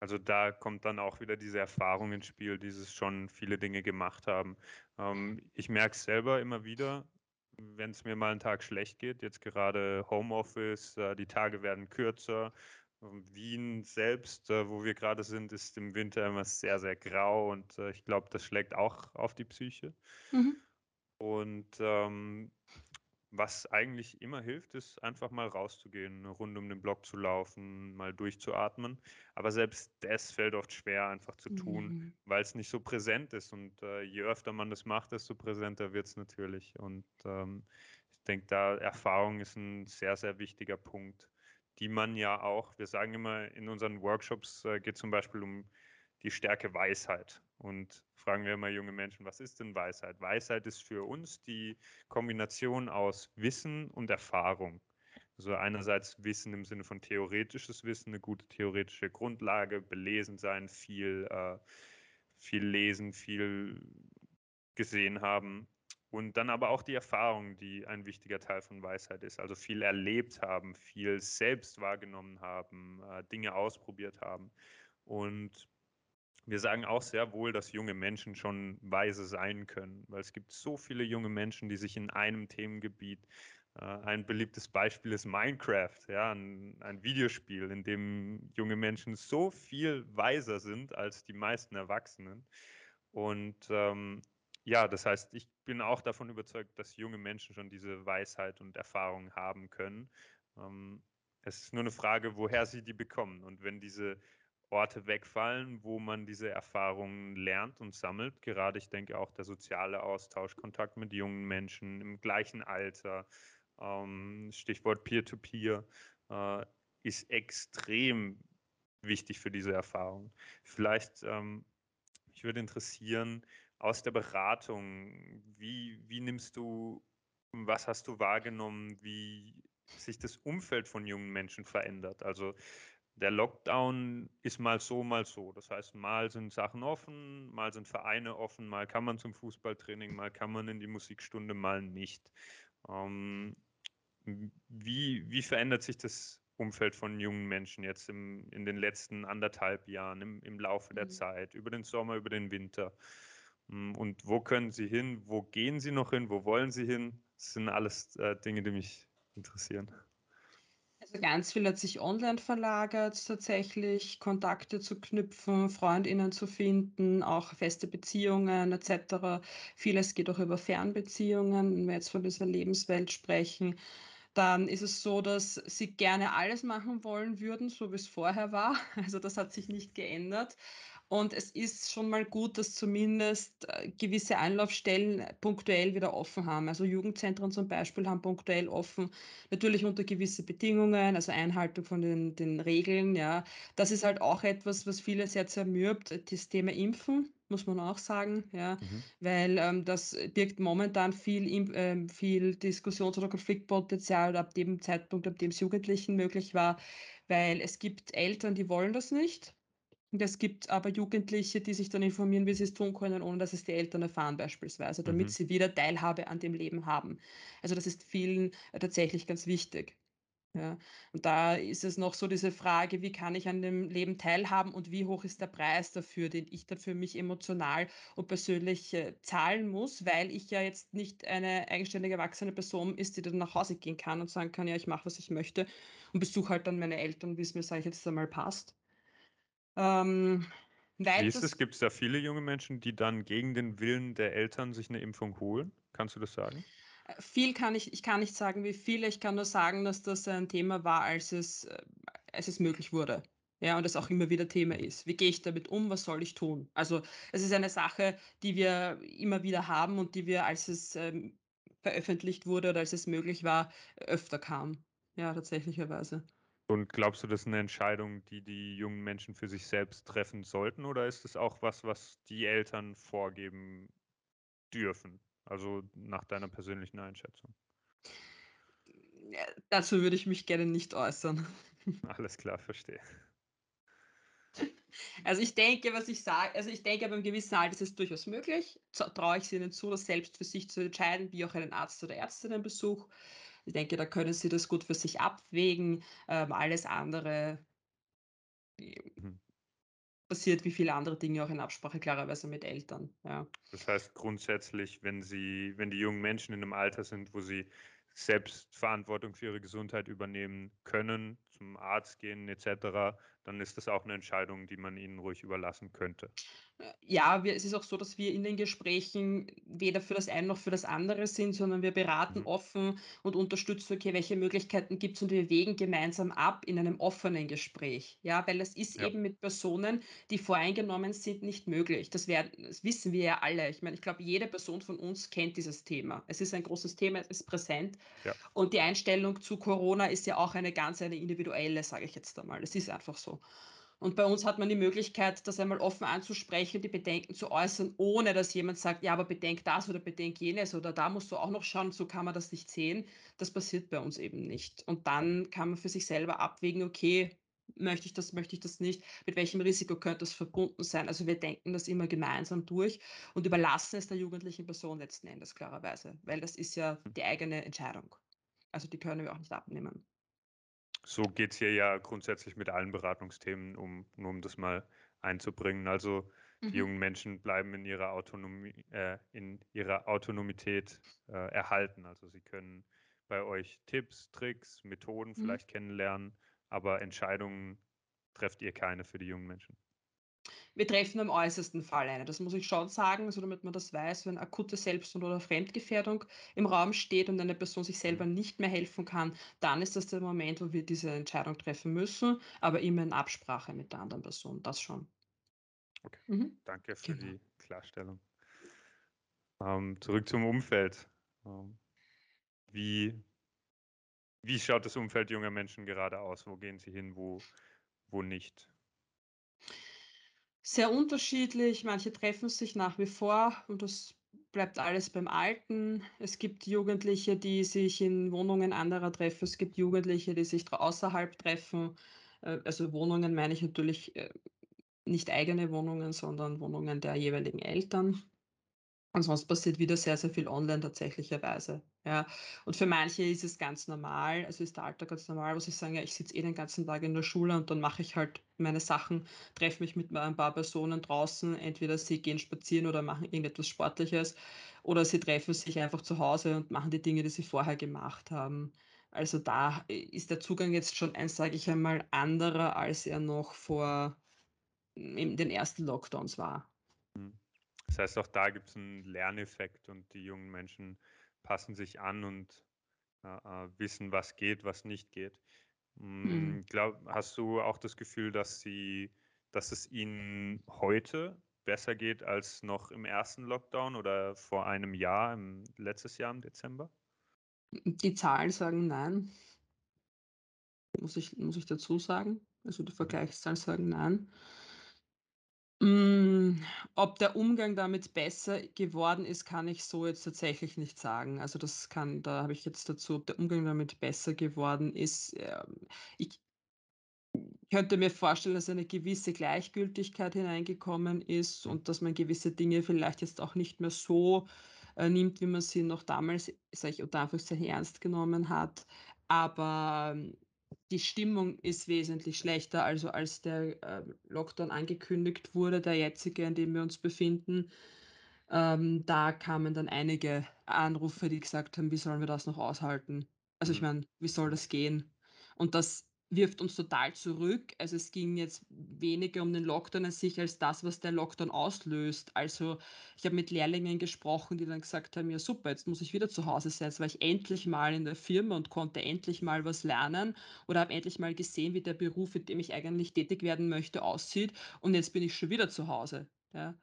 A: Also, da kommt dann auch wieder diese Erfahrung ins Spiel, dieses schon viele Dinge gemacht haben. Ähm, ich merke es selber immer wieder, wenn's mir mal 'n Tag schlecht geht, jetzt gerade Homeoffice, äh, die Tage werden kürzer. Ähm, Wien selbst, äh, wo wir grade sind, ist im Winter immer sehr, sehr grau und, äh, ich glaube, das schlägt auch auf die Psyche.
B: Mhm.
A: Und, ähm, was eigentlich immer hilft, ist einfach mal rauszugehen, Runde um den Block zu laufen, mal durchzuatmen. Aber selbst das fällt oft schwer einfach zu tun,
B: Mhm.
A: weil's nicht so präsent ist und, äh, je öfter man das macht, desto präsenter wird's natürlich. Und, ähm, ich denke da, Erfahrung ist 'n sehr, sehr wichtiger Punkt, die man ja auch wir sagen immer in unseren Workshops, äh, geht's zum Beispiel um die Stärke Weisheit und fragen wir immer junge Menschen: „Was ist denn Weisheit?“ Weisheit ist für uns die Kombination aus Wissen und Erfahrung. Also, einerseits Wissen im Sinne von theoretisches Wissen, 'ne gute theoretische Grundlage, belesen sein, viel, äh viel lesen, viel gesehen haben und dann aber auch die Erfahrung, die ein wichtiger Teil von Weisheit ist. Also, viel erlebt haben, viel selbst wahrgenommen haben, äh, Dinge ausprobiert haben. Und wir sagen auch sehr wohl, dass junge Menschen schon weise sein können, weil es gibt so viele junge Menschen, die sich in einem Themengebiet äh, ein beliebtes Beispiel ist Minecraft, ja, 'n ein Videospiel, in dem junge Menschen so viel weiser sind als die meisten Erwachsenen. Und, ähm, ja, das heißt, ich bin auch davon überzeugt, dass junge Menschen schon diese Weisheit und Erfahrung haben können. Ähm, es ist nur 'ne Frage, woher sie die bekommen. Und wenn diese Orte wegfallen, wo man diese Erfahrungen lernt und sammelt, gerade ich denke auch der soziale Austausch, Kontakt mit jungen Menschen im gleichen Alter, ähm, Stichwort Peer-to-Peer, äh, ist extrem wichtig für diese Erfahrung. Vielleicht, ähm mich würde interessieren, aus der Beratung, wie wie nimmst du was hast du wahrgenommen, wie sich das Umfeld von jungen Menschen verändert? Also, der Lockdown ist mal so, mal so. Das heißt, mal sind Sachen offen, mal sind Vereine offen, mal kann man zum Fußballtraining, mal kann man in die Musikstunde, mal nicht. Ähm, wie wie verändert sich das Umfeld von jungen Menschen jetzt im in den letzten 1 1/2 Jahren im im Laufe der
B: Mhm.
A: Zeit, über den Sommer, über den Winter? Hm, und wo können sie hin? Wo gehen sie noch hin? Wo wollen sie hin? Das sind alles, äh, Dinge, die mich interessieren.
B: Also, ganz viel hat sich online verlagert tatsächlich, Kontakte zu knüpfen, Freundinnen zu finden, auch feste Beziehungen et cetera. Vieles geht auch über Fernbeziehungen, wenn wir jetzt von dieser Lebenswelt sprechen. Dann ist es so, dass sie gerne alles machen wollen würden, so wie's vorher war. Also, das hat sich nicht geändert. Und es ist schon mal gut, dass zumindest, äh, gewisse Anlaufstellen punktuell wieder offen haben. Also, Jugendzentren zum Beispiel haben punktuell offen, natürlich unter gewisse Bedingungen, also, Einhaltung von den den Regeln, ja. Das ist halt auch etwas, was viele sehr zermürbt, das Thema Impfen, muss man auch sagen, ja,
A: Mhm.
B: weil, ähm, das birgt momentan viel ähm, viel Diskussions oder Konfliktpotenzial ab dem Zeitpunkt, ab dem's Jugendlichen möglich war, weil es gibt Eltern, die wollen das nicht. Und es gibt aber Jugendliche, die sich dann informieren, wie sie's tun können, ohne dass es die Eltern erfahren beispielsweise, damit
A: Mhm.
B: sie wieder Teilhabe an dem Leben haben. Also, das ist vielen, äh, tatsächlich ganz wichtig. Ja, und da ist es noch so diese Frage: „Wie kann ich an dem Leben teilhaben und wie hoch ist der Preis dafür, den ich da für mich emotional und persönlich, äh, zahlen muss?“ Weil ich ja jetzt nicht eine eigenständige erwachsene Person ist, die dann nach Hause gehen kann und sagen kann: „Ja, ich mache, was ich möchte und besuche halt dann meine Eltern, wie's mir, sage ich jetzt einmal, passt.“ Ähm,
A: Wie ist es?
B: weiters
A: Gibt's da viele junge Menschen, die dann gegen den Willen der Eltern sich 'ne Impfung holen? Kannst du das sagen?
B: Äh, viel kann ich ich kann nicht sagen, wie viele. Ich kann nur sagen, dass das ein Thema war, als es äh, als es möglich wurde. Ja, und es auch immer wieder Thema
A: Mhm.
B: ist. Wie gehe ich damit um? Was soll ich tun? Also, es ist eine Sache, die wir immer wieder haben und die wir, als es, ähm, veröffentlicht wurde oder als es möglich war, öfter kam. Ja, tatsächlicherweise.
A: Und glaubst du, das ist 'ne Entscheidung, die die jungen Menschen für sich selbst treffen sollten, oder ist es auch was, was die Eltern vorgeben dürfen? Also, nach deiner persönlichen Einschätzung.
B: Äh, dazu würde ich mich gerne nicht äußern.
A: Alles klar, verstehe.
B: Also, ich denke, was ich sage also, ich denke, ab einem gewissen Alter ist es durchaus möglich. Traue ich es ihnen zu, das selbst für sich zu entscheiden, wie auch einen Arzt oder Ärztinnenbesuch. Ich denke, da können sie das gut für sich abwägen. Ähm, alles andere
A: Mhm.
B: passiert wie viele andere Dinge auch in Absprache klarerweise mit Eltern, ja.
A: Das heißt grundsätzlich, wenn sie wenn die jungen Menschen in 'nem Alter sind, wo sie selbst Verantwortung für ihre Gesundheit übernehmen können, zum Arzt gehen et cetera, dann ist das auch 'ne Entscheidung, die man ihnen ruhig überlassen könnte.
B: Ja, wir es ist auch so, dass wir in den Gesprächen weder für das eine noch für das andere sind, sondern wir beraten
A: Mhm.
B: offen und unterstützen, okay, welche Möglichkeiten gibt's und wir wägen gemeinsam ab in einem offenen Gespräch. Ja, weil es ist
A: Ja.
B: eben mit Personen, die voreingenommen sind, nicht möglich. Das werden das wissen wir ja alle. Ich meine, ich glaube, jede Person von uns kennt dieses Thema. Es ist ein großes Thema, es ist präsent
A: Ja.
B: und die Einstellung zu Corona ist ja auch eine ganz eine individuelle, sage ich jetzt einmal. Es ist einfach so. Und bei uns hat man die Möglichkeit, das einmal offen anzusprechen, die Bedenken zu äußern, ohne dass jemand sagt: „Ja, aber bedenk das oder bedenk jenes oder da musst du auch noch schauen, so kann man das nicht sehen.“ Das passiert bei uns eben nicht. Und dann kann man für sich selber abwägen: „Okay, möchte ich das, möchte ich das nicht? Mit welchem Risiko könnte das verbunden sein?“ Also, wir denken das immer gemeinsam durch und überlassen es der jugendlichen Person letzten Endes klarerweise, weil das ist ja
A: Hm.
B: die eigene Entscheidung. Also, die können wir auch nicht abnehmen.
A: So geht's hier ja grundsätzlich mit allen Beratungsthemen, um nur um das mal einzubringen. Also, die
B: Mhm.
A: jungen Menschen bleiben in ihrer Autonomie äh, in ihrer Autonomität, äh, erhalten. Also, sie können bei euch Tipps, Tricks, Methoden
B: Mhm.
A: vielleicht kennenlernen, aber Entscheidungen trefft ihr keine für die jungen Menschen.
B: Wir treffen im äußersten Fall eine. Das muss ich schon sagen, also damit man das weiß, wenn akute Selbst oder Fremdgefährdung im Raum steht und eine Person sich selber
A: Mhm.
B: nicht mehr helfen kann, dann ist das der Moment, wo wir diese Entscheidung treffen müssen, aber immer in Absprache mit der anderen Person, das schon.
A: Okay,
B: Mhm,
A: danke für
B: genau.
A: die Klarstellung. Ähm, zurück zum Umfeld. Ähm, wie wie schaut das Umfeld junger Menschen gerade aus? Wo gehen sie hin, wo wo nicht?
B: Sehr unterschiedlich. Manche treffen sich nach wie vor und das bleibt alles beim Alten. Es gibt Jugendliche, die sich in Wohnungen anderer treffen. Es gibt Jugendliche, die sich außerhalb treffen. Äh, also Wohnungen meine ich natürlich, äh, nicht eigene Wohnungen, sondern Wohnungen der jeweiligen Eltern. Und sonst passiert wieder sehr, sehr viel online tatsächlicherweise, ja. Und für manche ist es ganz normal also ist der Alltag ganz normal, wo sie sagen: „Ja, ich sitze eh den ganzen Tag in der Schule und dann mache ich halt meine Sachen, treffe mich mit, äh, ein paar Personen draußen.“ Entweder sie gehen spazieren oder machen irgendetwas Sportliches oder sie treffen sich einfach zu Hause und machen die Dinge, die sie vorher gemacht haben. Also, da i ist der Zugang jetzt schon ein, sage ich einmal, anderer, als er noch vor in den ersten Lockdowns war.
A: Das heißt, auch da gibt's 'n Lerneffekt und die jungen Menschen passen sich an und, äh, äh, wissen, was geht, was nicht geht.
B: Mhm.
A: Hm, glaub hast du auch das Gefühl, dass sie dass es ihnen heute besser geht als noch im ersten Lockdown oder vor einem Jahr, im letztes Jahr im Dezember?
B: Die Zahlen sagen nein. Muss ich muss ich dazu sagen. Also, die
A: Mhm.
B: Vergleichszahlen sagen nein. Hm, ob der Umgang damit besser geworden ist, kann ich so jetzt tatsächlich nicht sagen. Also, das kann da habe ich jetzt dazu ob der Umgang damit besser geworden ist, ähm, ich könnte mir vorstellen, dass eine gewisse Gleichgültigkeit hineingekommen ist und dass man gewisse Dinge vielleicht jetzt auch nicht mehr so, äh, nimmt, wie man sie noch damals, sage ich unter Anführungszeichen, ernst genommen hat. aber ähm, die Stimmung ist wesentlich schlechter. Also, als der, äh, Lockdown angekündigt wurde, der jetzige, in dem wir uns befinden, ähm, da kamen dann einige Anrufe, die gesagt haben: „Wie sollen wir das noch aushalten?“ Also, ich
A: Mhm.
B: meine, wie soll das gehen? Und das wirft uns total zurück. Also, es ging jetzt weniger um den Lockdown an sich als das, was der Lockdown auslöst. Also, ich habe mit Lehrlingen gesprochen, die dann gesagt haben: „Ja super, jetzt muss ich wieder zu Hause sein. Jetzt war ich endlich mal in der Firma und konnte endlich mal was lernen oder habe endlich mal gesehen, wie der Beruf, in dem ich eigentlich tätig werden möchte, aussieht und jetzt bin ich schon wieder zu Hause“, ja?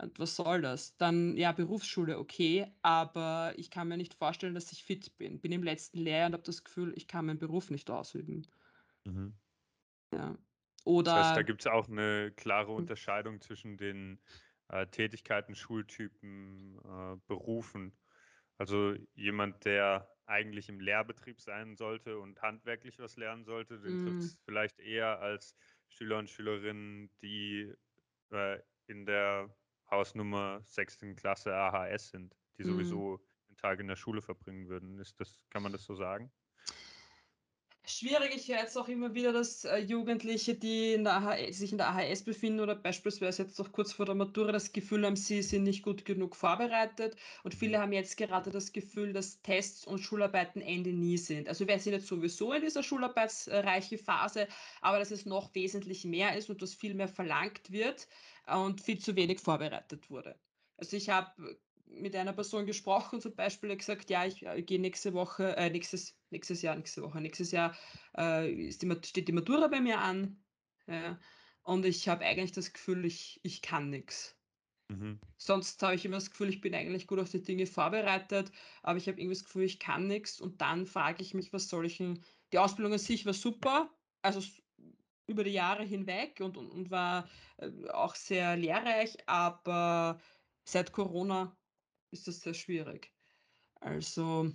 B: Und was soll das? Dann, ja, Berufsschule, okay, aber ich kann mir nicht vorstellen, dass ich fit bin. Bin im letzten Lehrjahr und habe das Gefühl, ich kann meinen Beruf nicht ausüben.
A: Mhm.
B: Ja.
A: Das heißt, da
B: Oder
A: gibt es auch eine klare
B: hm,
A: Unterscheidung zwischen den, äh, Tätigkeiten, Schultypen, äh, Berufen. Also, jemand, der eigentlich im Lehrbetrieb sein sollte und handwerklich was lernen sollte, den trifft
B: hm,
A: es vielleicht eher als Schüler und Schülerinnen, die, äh, in der Hausnummer sechsten Klasse AHS sind, die
B: hm.
A: sowieso den Tag in der Schule verbringen würden. Ist das kann man das so sagen?
B: Schwierig, ich höre jetzt auch immer wieder, dass, äh, Jugendliche, die in der AH sich in der AHS befinden oder beispielsweise jetzt noch kurz vor der Matura das Gefühl haben, sie sind nicht gut genug vorbereitet. Und
A: Mhm.
B: viele haben jetzt gerade das Gefühl, dass Tests und Schularbeiten Ende nie sind. Also, wir sind jetzt sowieso in dieser schularbeitsreiche Phase, aber dass es noch wesentlich mehr ist und dass viel mehr verlangt wird, und viel zu wenig vorbereitet wurde. Also, ich habe mit einer Person gesprochen zum Beispiel, gesagt: „Ja, ich, äh, gehe nächste Woche äh, nächstes nächstes Jahr nächste Woche nächstes Jahr äh, ist die steht die Matura bei mir an, ja, und ich habe eigentlich das Gefühl, ich ich kann nix.
A: Mhm.
B: Sonst habe ich immer das Gefühl, ich bin eigentlich gut auf die Dinge vorbereitet, aber ich habe irgendwie das Gefühl, ich kann nix und dann frage ich mich, was soll ich 'n die Ausbildung an sich war super, also über die Jahre hinweg und und und war, äh, auch sehr lehrreich, aber seit Corona ist das sehr schwierig. Also,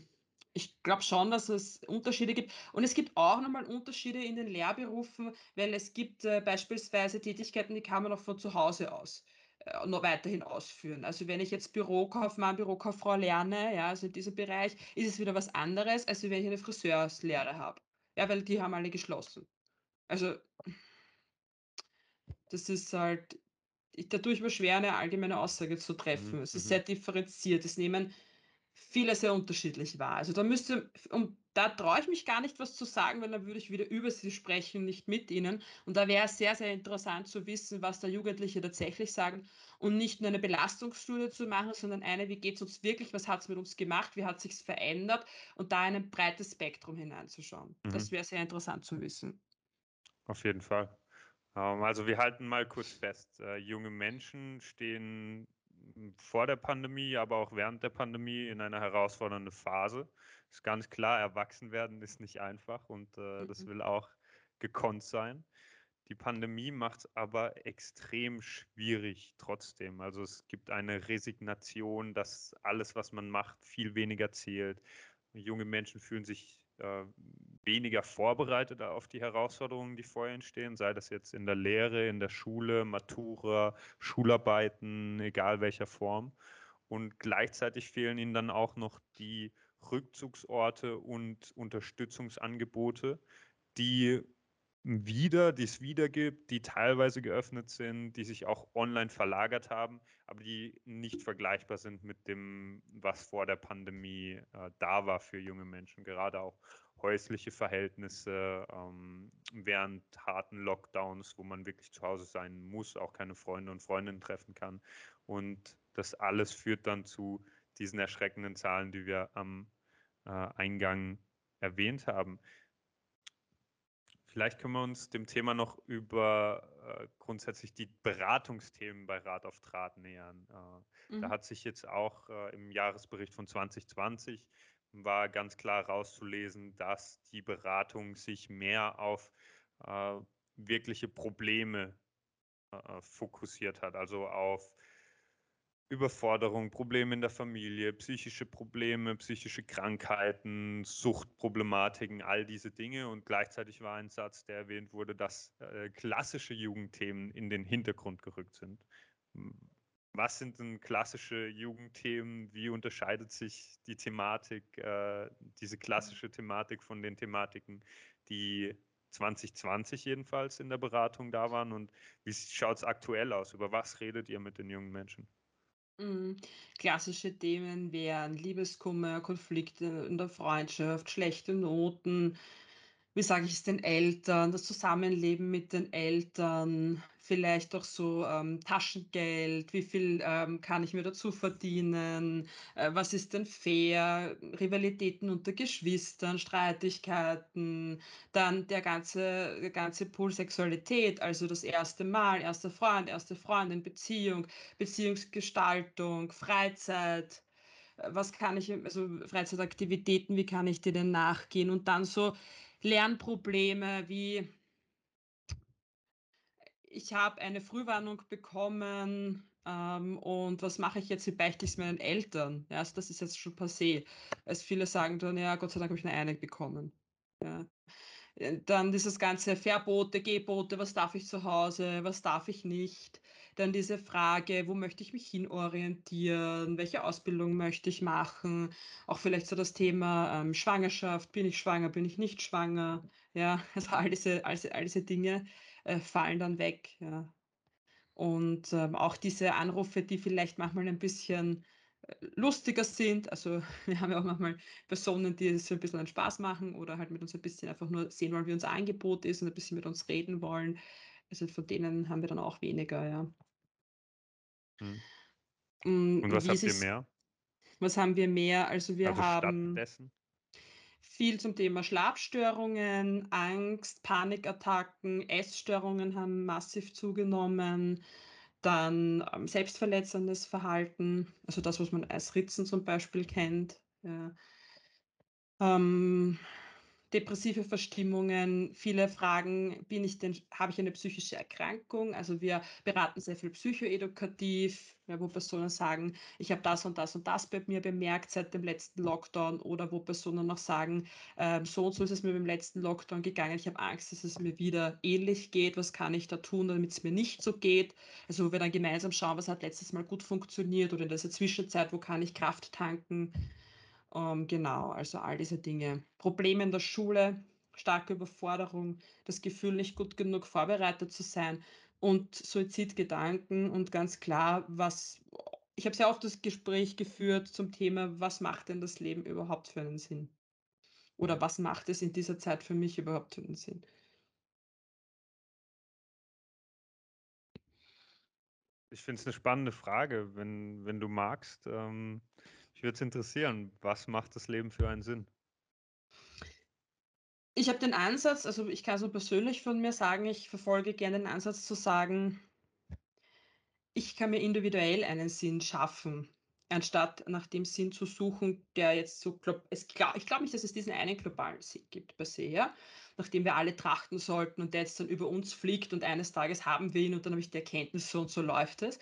B: ich glaube schon, dass es Unterschiede gibt. Und es gibt auch noch mal Unterschiede in den Lehrberufen, weil es gibt, äh, beispielsweise Tätigkeiten, die kann man auch von zu Hause aus, äh, noch weiterhin ausführen. Also, wenn ich jetzt Bürokaufmann, Bürokauffrau lerne, ja, also in diesem Bereich, ist es wieder was anderes, als wenn ich eine Friseurslehre habe. Ja, weil die haben alle geschlossen. Also, das ist halt ich da tue ich mir schwer, eine allgemeine Aussage zu
A: Mhm.
B: treffen. Es ist sehr
A: Mhm.
B: differenziert. Es nehmen viele sehr unterschiedlich wahr. Also, da müsste und da traue ich mich gar nicht, was zu sagen, weil dann würde ich wieder über sie sprechen, nicht mit ihnen. Und da wäre es sehr, sehr interessant zu wissen, was da Jugendliche tatsächlich sagen und nicht nur eine Belastungsstudie zu machen, sondern eine: „Wie geht's uns wirklich? Was hat's mit uns gemacht? Wie hat sich's verändert?“ Und da in ein breites Spektrum hineinzuschauen. Das
A: Mhm.
B: wäre sehr interessant zu wissen.
A: Auf jeden Fall. Ähm, also wir halten mal kurz fest, äh, junge Menschen stehen hm, vor der Pandemie, aber auch während der Pandemie in einer herausfordernden Phase. Ist ganz klar, erwachsen werden ist nicht einfach und äh, das
B: Mhm.
A: will auch gekonnt sein. Die Pandemie macht es aber extrem schwierig trotzdem. Also es gibt eine Resignation, dass alles, was man macht, viel weniger zählt. Junge Menschen fühlen sich äh, weniger vorbereitet auf die Herausforderungen, die vor ihnen stehen, sei das jetzt in der Lehre, in der Schule, Matura, Schularbeiten, egal welcher Form. Und gleichzeitig fehlen ihnen dann auch noch die Rückzugsorte und Unterstützungsangebote, die wieder die es wieder gibt, die teilweise geöffnet sind, die sich auch online verlagert haben, aber die nicht vergleichbar sind mit dem, was vor der Pandemie äh, da war für junge Menschen. Gerade auch häusliche Verhältnisse ähm, während harten Lockdowns, wo man wirklich zu Hause sein muss, auch keine Freunde und Freundinnen treffen kann. Und das alles führt dann zu diesen erschreckenden Zahlen, die wir am äh, Eingang erwähnt haben. Vielleicht können wir uns dem Thema noch über äh, grundsätzlich die Beratungsthemen bei Rat auf Draht nähern. Äh, da
B: Mhm.
A: hat sich jetzt auch äh, im Jahresbericht von 2020 war ganz klar rauszulesen, dass die Beratung sich mehr auf äh, wirkliche Probleme äh, fokussiert hat, also auf Überforderung, Probleme in der Familie, psychische Probleme, psychische Krankheiten, Suchtproblematiken, all diese Dinge. Und gleichzeitig war ein Satz, der erwähnt wurde, dass äh, klassische Jugendthemen in den Hintergrund gerückt sind. Was sind denn klassische Jugendthemen? Wie unterscheidet sich die Thematik, äh, diese klassische Thematik von den Thematiken, die 2020 jedenfalls in der Beratung da waren? Und wie schaut es aktuell aus? Über was redet ihr mit den jungen Menschen?
B: Mhm. Klassische Themen wären Liebeskummer, Konflikte in der Freundschaft, schlechte Noten. Wie sage ich es den Eltern, das Zusammenleben mit den Eltern, vielleicht auch so, ähm, Taschengeld, wie viel, ähm, kann ich mir dazu verdienen, äh, was ist denn fair, Rivalitäten unter Geschwistern, Streitigkeiten, dann der ganze der ganze Pool Sexualität, also das erste Mal, erster Freund, erste Freundin, Beziehung, Beziehungsgestaltung, Freizeit. Äh, was kann ich also Freizeitaktivitäten, wie kann ich denen nachgehen? Und dann so Lernprobleme wie ich habe eine Frühwarnung bekommen, ähm, und was mache ich jetzt? Wie beichte ich's meinen Eltern? Ja, also das ist jetzt schon passé. Also viele sagen dann: „Ja, Gott sei Dank habe ich eine bekommen.“ Ja. Äh, dann dieses ganze Verbote, Gebote, was darf ich zu Hause, was darf ich nicht? Dann diese Frage, wo möchte ich mich hinorientieren, welche Ausbildung möchte ich machen? Auch vielleicht so das Thema, ähm, Schwangerschaft, bin ich schwanger, bin ich nicht schwanger? Ja, also all diese all all diese Dinge, äh, fallen dann weg, ja. Und, ähm, auch diese Anrufe, die vielleicht manchmal ein bisschen, äh, lustiger sind. Also, wir haben ja auch manchmal Personen, die es so 'n bisschen einen Spaß machen oder halt mit uns ein bisschen einfach nur sehen wollen, wie unser Angebot ist und ein bisschen mit uns reden wollen. Also, von denen haben wir dann auch weniger, ja. Hm,
A: Und was
B: wie ist
A: habt ihr mehr?
B: was haben wir mehr? Also, wir
A: Also
B: haben
A: stattdessen?
B: viel zum Thema Schlafstörungen, Angst, Panikattacken, Essstörungen haben massiv zugenommen. Dann, ähm, selbstverletzendes Verhalten, also das, was man als Ritzen zum Beispiel kennt, ja. Ähm, depressive Verstimmungen, viele fragen: „Bin ich denn habe ich eine psychische Erkrankung?“ Also, wir beraten sehr viel psychoedukativ, wo Personen sagen: „Ich habe das und das und das bei mir bemerkt seit dem letzten Lockdown.“ Oder wo Personen auch sagen: „Ähm, so und so ist es mir beim letzten Lockdown gegangen. Ich habe Angst, dass es mir wieder ähnlich geht. Was kann ich da tun, damit es mir nicht so geht?“ Also, wo wir dann gemeinsam schauen: „Was hat letztes Mal gut funktioniert oder in dieser Zwischenzeit, wo kann ich Kraft tanken?“ Ähm, genau, also all diese Dinge. Probleme in der Schule, starke Überforderung, das Gefühl, nicht gut genug vorbereitet zu sein und Suizidgedanken und ganz klar, was ich habe sehr oft das Gespräch geführt zum Thema: „Was macht denn das Leben überhaupt für einen Sinn?“ Oder. „Was macht es in dieser Zeit für mich überhaupt für 'nen Sinn?“
A: Ich finde es 'ne spannende Frage, wenn wenn du magst. Ähm, mich würde es interessieren, was macht das Leben für einen Sinn?
B: Ich habe den Ansatz also, ich kann so persönlich von mir sagen, ich verfolge gerne den Ansatz zu sagen Ich kann mir individuell einen Sinn schaffen, anstatt nach dem Sinn zu suchen, der jetzt so glob es gla ich glaube nicht, dass es diesen einen globalen Sinn gibt per se, ja, nach dem wir alle trachten sollten und der jetzt dann über uns fliegt und eines Tages haben wir ihn und dann habe ich die Erkenntnis, so und so läuft es.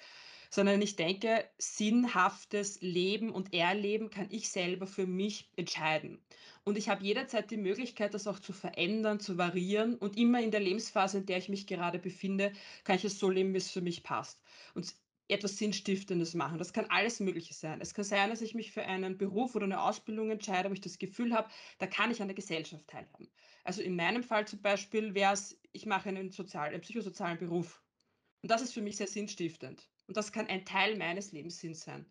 B: Sondern ich denke, sinnhaftes Leben und Erleben kann ich selber für mich entscheiden. Und ich habe jederzeit die Möglichkeit, das auch zu verändern, zu variieren und immer in der Lebensphase, in der ich mich gerade befinde, kann ich es so leben, wie es für mich passt und etwas Sinnstiftendes machen. Das kann alles Mögliche sein. Es kann sein, dass ich mich für einen Beruf oder eine Ausbildung entscheide, wo ich das Gefühl habe, da kann ich an der Gesellschaft teilhaben. Also in meinem Fall zum Beispiel wäre es, ich mache einen sozial einen psychosozialen Beruf. Und das ist für mich sehr sinnstiftend. Und das kann ein Teil meines Lebenssinns sein.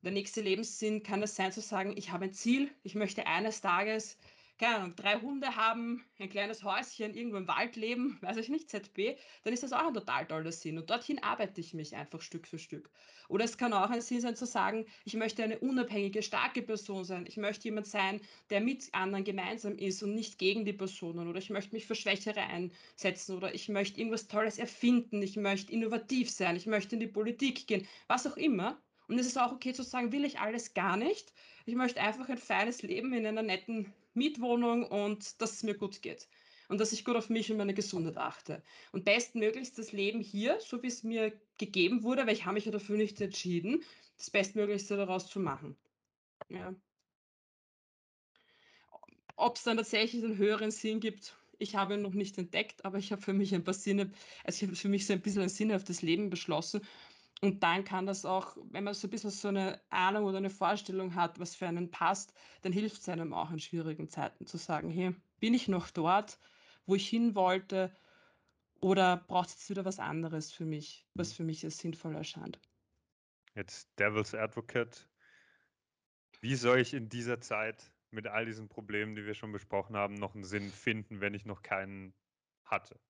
B: Der nächste Lebenssinn kann es sein zu sagen, ich habe ein Ziel, ich möchte eines Tages, keine Ahnung, 3 Hunde haben, ein kleines Häuschen irgendwo im Wald leben, weiß ich nicht, ZB, dann ist das auch ein total toller Sinn und dorthin arbeite ich mich einfach Stück für Stück. Oder es kann auch ein Sinn sein zu sagen, ich möchte eine unabhängige, starke Person sein. Ich möchte jemand sein, der mit anderen gemeinsam ist und nicht gegen die Personen. Oder ich möchte mich für Schwächere einsetzen oder ich möchte irgendwas Tolles erfinden. Ich möchte innovativ sein. Ich möchte in die Politik gehen. Was auch immer. Und es ist auch okay zu sagen, will ich alles gar nicht. Ich möchte einfach ein feines Leben in einer netten Mietwohnung und dass es mir gut geht. Und dass ich gut auf mich und meine Gesundheit achte. Und bestmöglichst das Leben hier, so wie es mir gegeben wurde, weil ich habe mich ja dafür nicht entschieden, das Bestmöglichste daraus zu machen. Ja. Ob es dann tatsächlich einen höheren Sinn gibt, ich habe ihn noch nicht entdeckt, aber ich habe für mich ein paar Sinne also, ich habe für mich so ein bisschen ein sinnhaftes Leben beschlossen Und dann kann das auch, wenn man so ein bisschen so eine Ahnung oder eine Vorstellung hat, was für einen passt, dann hilft es einem auch in schwierigen Zeiten zu sagen: „Hey, bin ich noch dort, wo ich hin wollte, oder braucht's jetzt wieder was anderes für mich, was für mich als sinnvoll erscheint?“
A: Jetzt Devil's Advocate. Wie soll ich in dieser Zeit mit all diesen Problemen, die wir schon besprochen haben, noch 'n Sinn finden, wenn ich noch keinen hatte?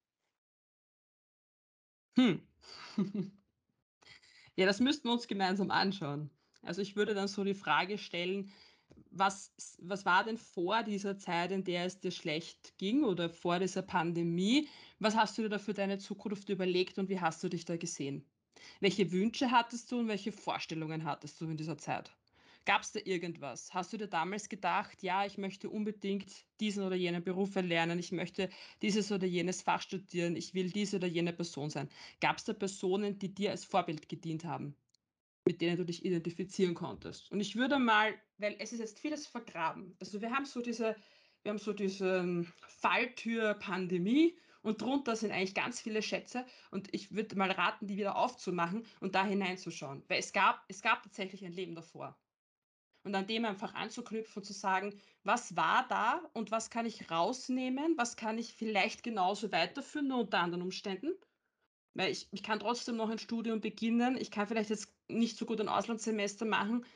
B: Hm. Ja, das müssten wir uns gemeinsam anschauen. Also, ich würde dann so die Frage stellen, was was war denn vor dieser Zeit, in der es dir schlecht ging oder vor dieser Pandemie? Was hast du dir da für deine Zukunft überlegt und wie hast du dich da gesehen? Welche Wünsche hattest du und welche Vorstellungen hattest du in dieser Zeit? Gab's da irgendwas? Hast du dir damals gedacht: „Ja, ich möchte unbedingt diesen oder jenen Beruf erlernen. Ich möchte dieses oder jenes Fach studieren. Ich will diese oder jene Person sein.“ Gab's da Personen, die dir als Vorbild gedient haben, mit denen du dich identifizieren konntest? Und ich würde mal weil es ist jetzt vieles vergraben. Also, wir haben so diese wir haben so diese Falltür Pandemie und drunter sind eigentlich ganz viele Schätze und ich würde mal raten, die wieder aufzumachen und da hineinzuschauen. Weil es gab es gab tatsächlich ein Leben davor. Und an dem einfach anzuknüpfen und zu sagen: „Was war da und was kann ich rausnehmen? Was kann ich vielleicht genauso weiterführen, nur unter anderen Umständen?“ Weil ich ich kann trotzdem noch ein Studium beginnen. Ich kann vielleicht jetzt nicht so gut ein Auslandssemester machen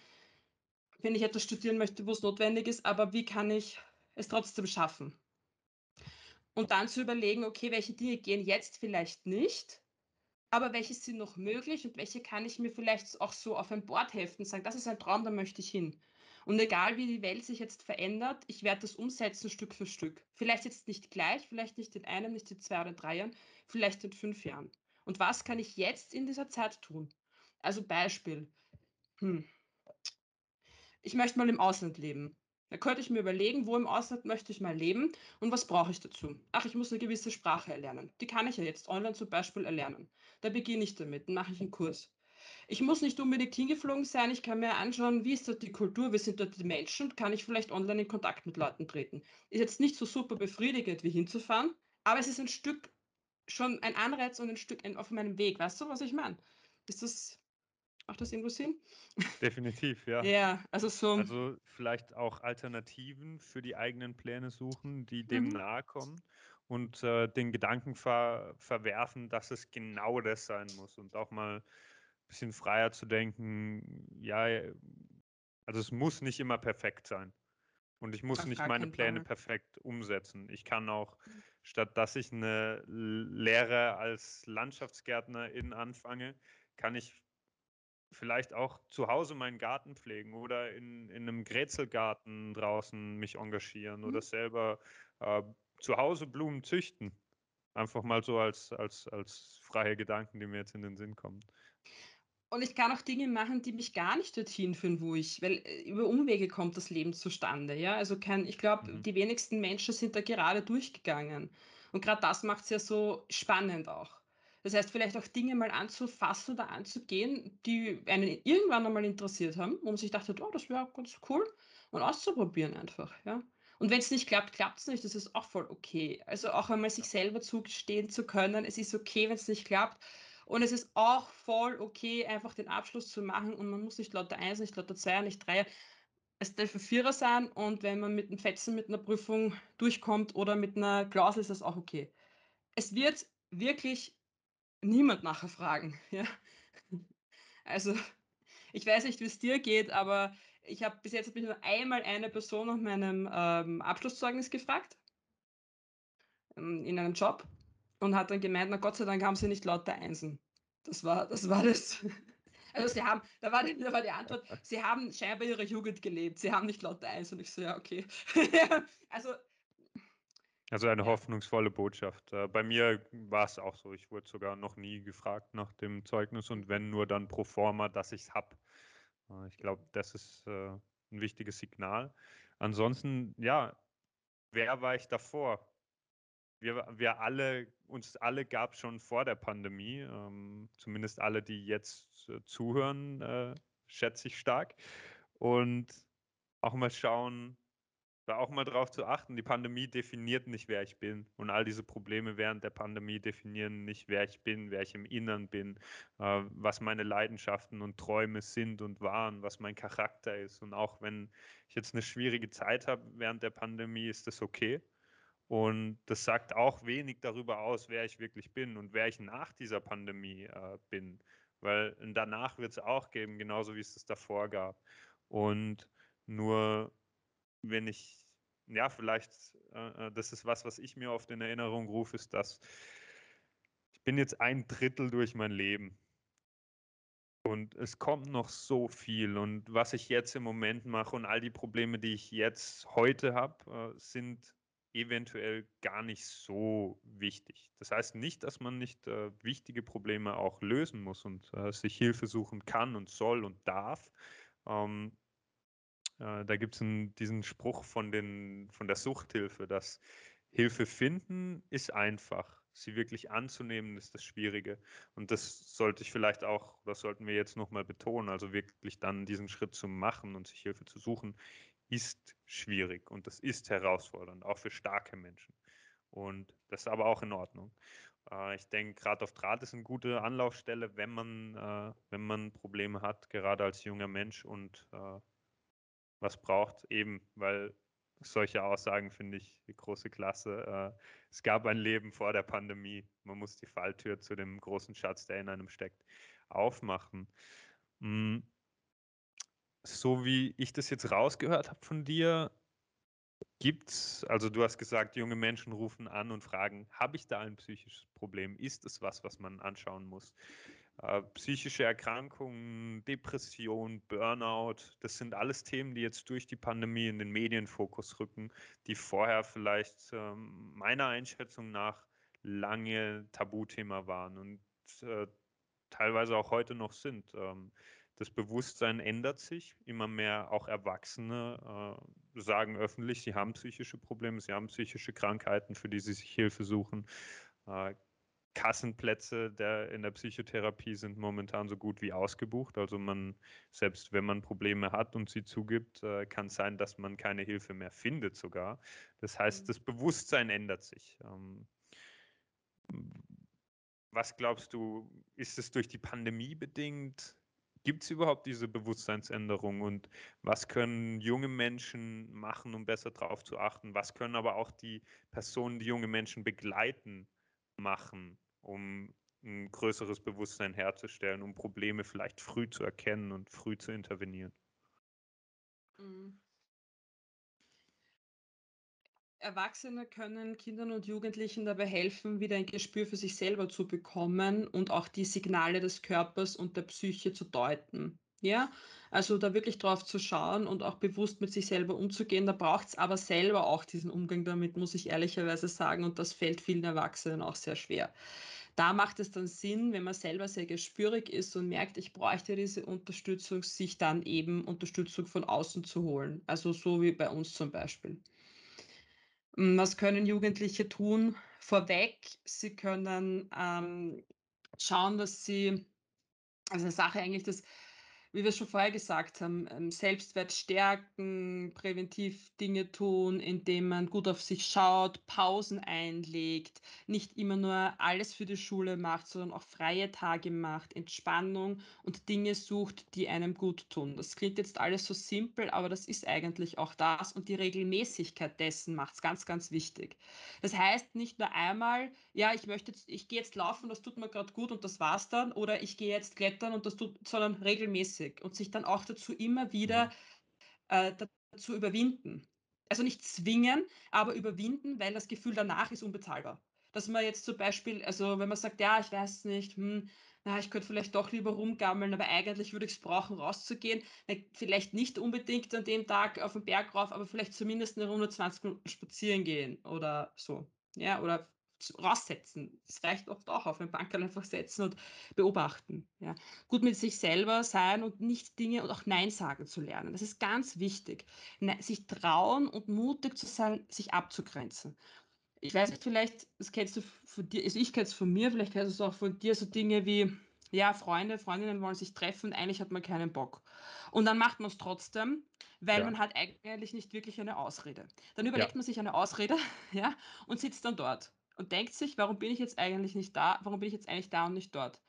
B: wenn ich etwas studieren möchte, wo's notwendig ist, aber wie kann ich es trotzdem schaffen? Und dann zu überlegen: „Okay, welche Dinge gehen jetzt vielleicht nicht, aber welche sind noch möglich und welche kann ich mir vielleicht auch so auf ein Board heften und sagen: ‚Das ist ein Traum, da möchte ich hin.‘“ Und egal wie die Welt sich jetzt verändert, ich werde das umsetzen Stück für Stück. Vielleicht jetzt nicht gleich, vielleicht nicht in einem, nicht in 2 oder 3 Jahren, vielleicht in 5 Jahren. Und was kann ich jetzt in dieser Zeit tun? Also, Beispiel, hm ich möchte mal im Ausland leben. Da könnte ich mir überlegen, wo im Ausland möchte ich mal leben und was brauche ich dazu? Ach, ich muss 'ne gewisse Sprache erlernen. Die kann ich ja jetzt online zum Beispiel erlernen. Da beginne ich damit, dann mache ich 'n Kurs. Ich muss nicht unbedingt hingeflogen sein, ich kann mir anschauen, wie ist dort die Kultur, wie sind dort die Menschen, kann ich vielleicht online in Kontakt mit Leuten treten. Ist jetzt nicht so super befriedigend, wie hinzufahren, aber es ist ein Stück schon ein Anreiz und ein Stück auf meinem Weg. Weißt du, was ich meine? Ist das macht das irgendwo Sinn?
A: Definitiv, ja.
B: Ja, also so
A: Also, vielleicht auch Alternativen für die eigenen Pläne suchen, die dem
B: Mhm.
A: nahekommen und, äh, den Gedanken ver verwerfen, dass es genau das sein muss und auch mal bisschen freier zu denken, ja, äh, also, es muss nicht immer perfekt sein. Und ich muss
B: Auf
A: nicht meine Pläne perfekt umsetzen. Ich kann auch, statt dass ich 'ne L Lehre als Landschaftsgärtnerin anfange, kann ich vielleicht auch zu Hause meinen Garten pflegen oder in in 'nem Grätzelgarten draußen mich engagieren oder
B: Mhm.
A: selber, äh, zu Hause Blumen züchten. Einfach mal so als als als freie Gedanken, die mir jetzt in den Sinn kommen.
B: Und ich kann auch Dinge machen, die mich gar nicht dorthin führen, wo ich weil, äh, über Umwege kommt das Leben zustande, ja? Also, kein ich glaube,
A: Mhm.
B: die wenigsten Menschen sind da gerade durchgegangen. Und grad das macht's ja so spannend auch. Das heißt, vielleicht auch Dinge mal anzufassen oder anzugehen, die einen irgendwann einmal interessiert haben, wo man sich dachte: „Oh, das wäre ganz cool“, und auszuprobieren einfach, ja? Und wenn's nicht klappt, klappt's nicht, das ist auch voll okay. Also, auch einmal sich selber zugestehen zu können: „Es ist okay, wenn's nicht klappt.“ Und es ist auch voll okay, einfach den Abschluss zu machen und man muss nicht lauter Einser, nicht lauter Zweier, nicht Dreier. Es dürfen Vierer sein und wenn man mit 'm Fetzen mit 'ner Prüfung durchkommt oder mit 'ner Klausel, ist das auch okay. Es wird wirklich niemand nachher fragen, ja? Also, ich weiß nicht, wie's dir geht, aber ich habe bis jetzt mich nur einmal eine Person nach meinem, ähm, Abschlusszeugnis gefragt ähm, in einem Job und hat dann gemeint: „Na, Gott sei Dank haben Sie nicht lauter Einsen.“ Das war das war das. Also, sie haben da war die da war die Antwort: „Sie haben scheinbar Ihre Jugend gelebt. Sie haben nicht lauter Einsen.“ Und ich so: „Ja, okay.“ Ja, also
A: Also, eine hoffnungsvolle Botschaft. Äh, bei mir war's auch so. Ich wurde sogar noch nie gefragt nach dem Zeugnis und wenn nur dann pro forma, dass ich's habe. Äh, ich glaube, das ist, äh, 'n wichtiges Signal. Ansonsten, ja, wer war ich davor? Wir wir alle uns alle gab's schon vor der Pandemie, ähm, zumindest alle, die jetzt, äh, zuhören, äh, schätze ich stark. Und auch mal schauen da auch mal drauf zu achten, die Pandemie definiert nicht, wer ich bin. Und all diese Probleme während der Pandemie definieren nicht, wer ich bin, wer ich im Innern bin, äh, was meine Leidenschaften und Träume sind und waren, was mein Charakter ist. Und auch wenn ich jetzt eine schwierige Zeit habe während der Pandemie, ist das okay. Und das sagt auch wenig darüber aus, wer ich wirklich bin und wer ich nach dieser Pandemie äh, bin. Weil danach wird es auch geben, genauso wie es es davor gab. Und nur wenn ich, ja, vielleicht, äh, äh, das ist was, was ich mir oft in Erinnerung rufe, ist, dass ich bin jetzt ein Drittel durch mein Leben. Und es kommt noch so viel. Und was ich jetzt im Moment mache und all die Probleme, die ich jetzt heute habe, äh, sind eventuell gar nicht so wichtig. Das heißt nicht, dass man nicht äh, wichtige Probleme auch lösen muss und äh, sich Hilfe suchen kann und soll und darf. Ähm, äh, da gibt es diesen Spruch von, den, von der Suchthilfe, dass Hilfe finden ist einfach. Sie wirklich anzunehmen ist das Schwierige. Und das sollte ich vielleicht auch, das sollten wir jetzt nochmal betonen, also wirklich dann diesen Schritt zu machen und sich Hilfe zu suchen, ist schwierig und das ist herausfordernd, auch für starke Menschen. Und das ist aber auch in Ordnung. Äh, ich denke, gerade auf Draht ist eine gute Anlaufstelle, wenn man, äh, wenn man Probleme hat, gerade als junger Mensch und was braucht, eben, weil solche Aussagen finde ich die große Klasse. Äh, es gab ein Leben vor der Pandemie. Man muss die Falltür zu dem großen Schatz, der in einem steckt, aufmachen. Mm, so wie ich das jetzt rausgehört habe von dir, gibt's, also du hast gesagt, junge Menschen rufen an und fragen, habe ich da ein psychisches Problem? Ist es was, was man anschauen muss? Äh, psychische Erkrankungen, Depression, Burnout, das sind alles Themen, die jetzt durch die Pandemie in den Medienfokus rücken, die vorher vielleicht äh, meiner Einschätzung nach lange Tabuthema waren und äh, teilweise auch heute noch sind. Ähm, das Bewusstsein ändert sich. Immer mehr auch Erwachsene äh, sagen öffentlich, sie haben psychische Probleme, sie haben psychische Krankheiten, für die sie sich Hilfe suchen. Äh, Kassenplätze der, in der Psychotherapie sind momentan so gut wie ausgebucht. Also man, selbst wenn man Probleme hat und sie zugibt, äh, kann sein, dass man keine Hilfe mehr findet sogar. Das heißt, mhm. das Bewusstsein ändert sich. Ähm, was glaubst du, ist es durch die Pandemie bedingt? Gibt es überhaupt diese Bewusstseinsänderung und was können junge Menschen machen, um besser darauf zu achten? Was können aber auch die Personen, die junge Menschen begleiten, machen, um ein größeres Bewusstsein herzustellen, um Probleme vielleicht früh zu erkennen und früh zu intervenieren. Mhm.
B: Erwachsene können Kindern und Jugendlichen dabei helfen, wieder ein Gespür für sich selber zu bekommen und auch die Signale des Körpers und der Psyche zu deuten. Ja, also da wirklich drauf zu schauen und auch bewusst mit sich selber umzugehen. Da braucht es aber selber auch diesen Umgang damit, muss ich ehrlicherweise sagen. Und das fällt vielen Erwachsenen auch sehr schwer. Da macht es dann Sinn, wenn man selber sehr gespürig ist und merkt, ich bräuchte diese Unterstützung, sich dann eben Unterstützung von außen zu holen. Also so wie bei uns zum Beispiel. Hm, was können Jugendliche tun? Vorweg, sie können ähm, schauen, dass sie, also eine Sache eigentlich, dass wie wir schon vorher gesagt haben, ähm, Selbstwert stärken, präventiv Dinge tun, indem man gut auf sich schaut, Pausen einlegt, nicht immer nur alles für die Schule macht, sondern auch freie Tage macht, Entspannung und Dinge sucht, die einem gut tun. Das klingt jetzt alles so simpel, aber das ist eigentlich auch das und die Regelmäßigkeit dessen macht es ganz, ganz wichtig. Das heißt nicht nur einmal, ja, ich möchte jetzt, ich gehe jetzt laufen, das tut mir gerade gut und das war's dann, oder ich gehe jetzt klettern und das tut, sondern regelmäßig regelmäßig und sich dann auch dazu immer wieder mhm. äh, dazu überwinden. Also nicht zwingen, aber überwinden, weil das Gefühl danach ist unbezahlbar. Dass man jetzt zum Beispiel, also wenn man sagt, ja, ich weiß nicht, hm, na, ich könnte vielleicht doch lieber rumgammeln, aber eigentlich würde ich es brauchen, rauszugehen. Vielleicht nicht unbedingt an dem Tag auf den Berg rauf, aber vielleicht zumindest eine Runde 20 Minuten spazieren gehen oder so. Ja, oder raussetzen. Es reicht oft auch auf, ein Bankerl einfach setzen und beobachten. Ja. Gut mit sich selber sein und nicht Dinge und auch Nein sagen zu lernen. Das ist ganz wichtig. Ne, sich trauen und mutig zu sein, sich abzugrenzen. Ich weiß nicht, vielleicht, das kennst du von dir, also ich kenne es von mir, vielleicht kennst du es auch von dir, so Dinge wie, Ja, Freunde, Freundinnen wollen sich treffen, eigentlich hat man keinen Bock. Und dann macht man's trotzdem, weil
A: Ja,
B: man hat eigentlich nicht wirklich eine Ausrede. Dann
A: ja,
B: überlegt man sich eine Ausrede, ja, und sitzt dann dort und denkt sich: „Warum bin ich jetzt eigentlich nicht da? Warum bin ich jetzt eigentlich da und nicht dort?“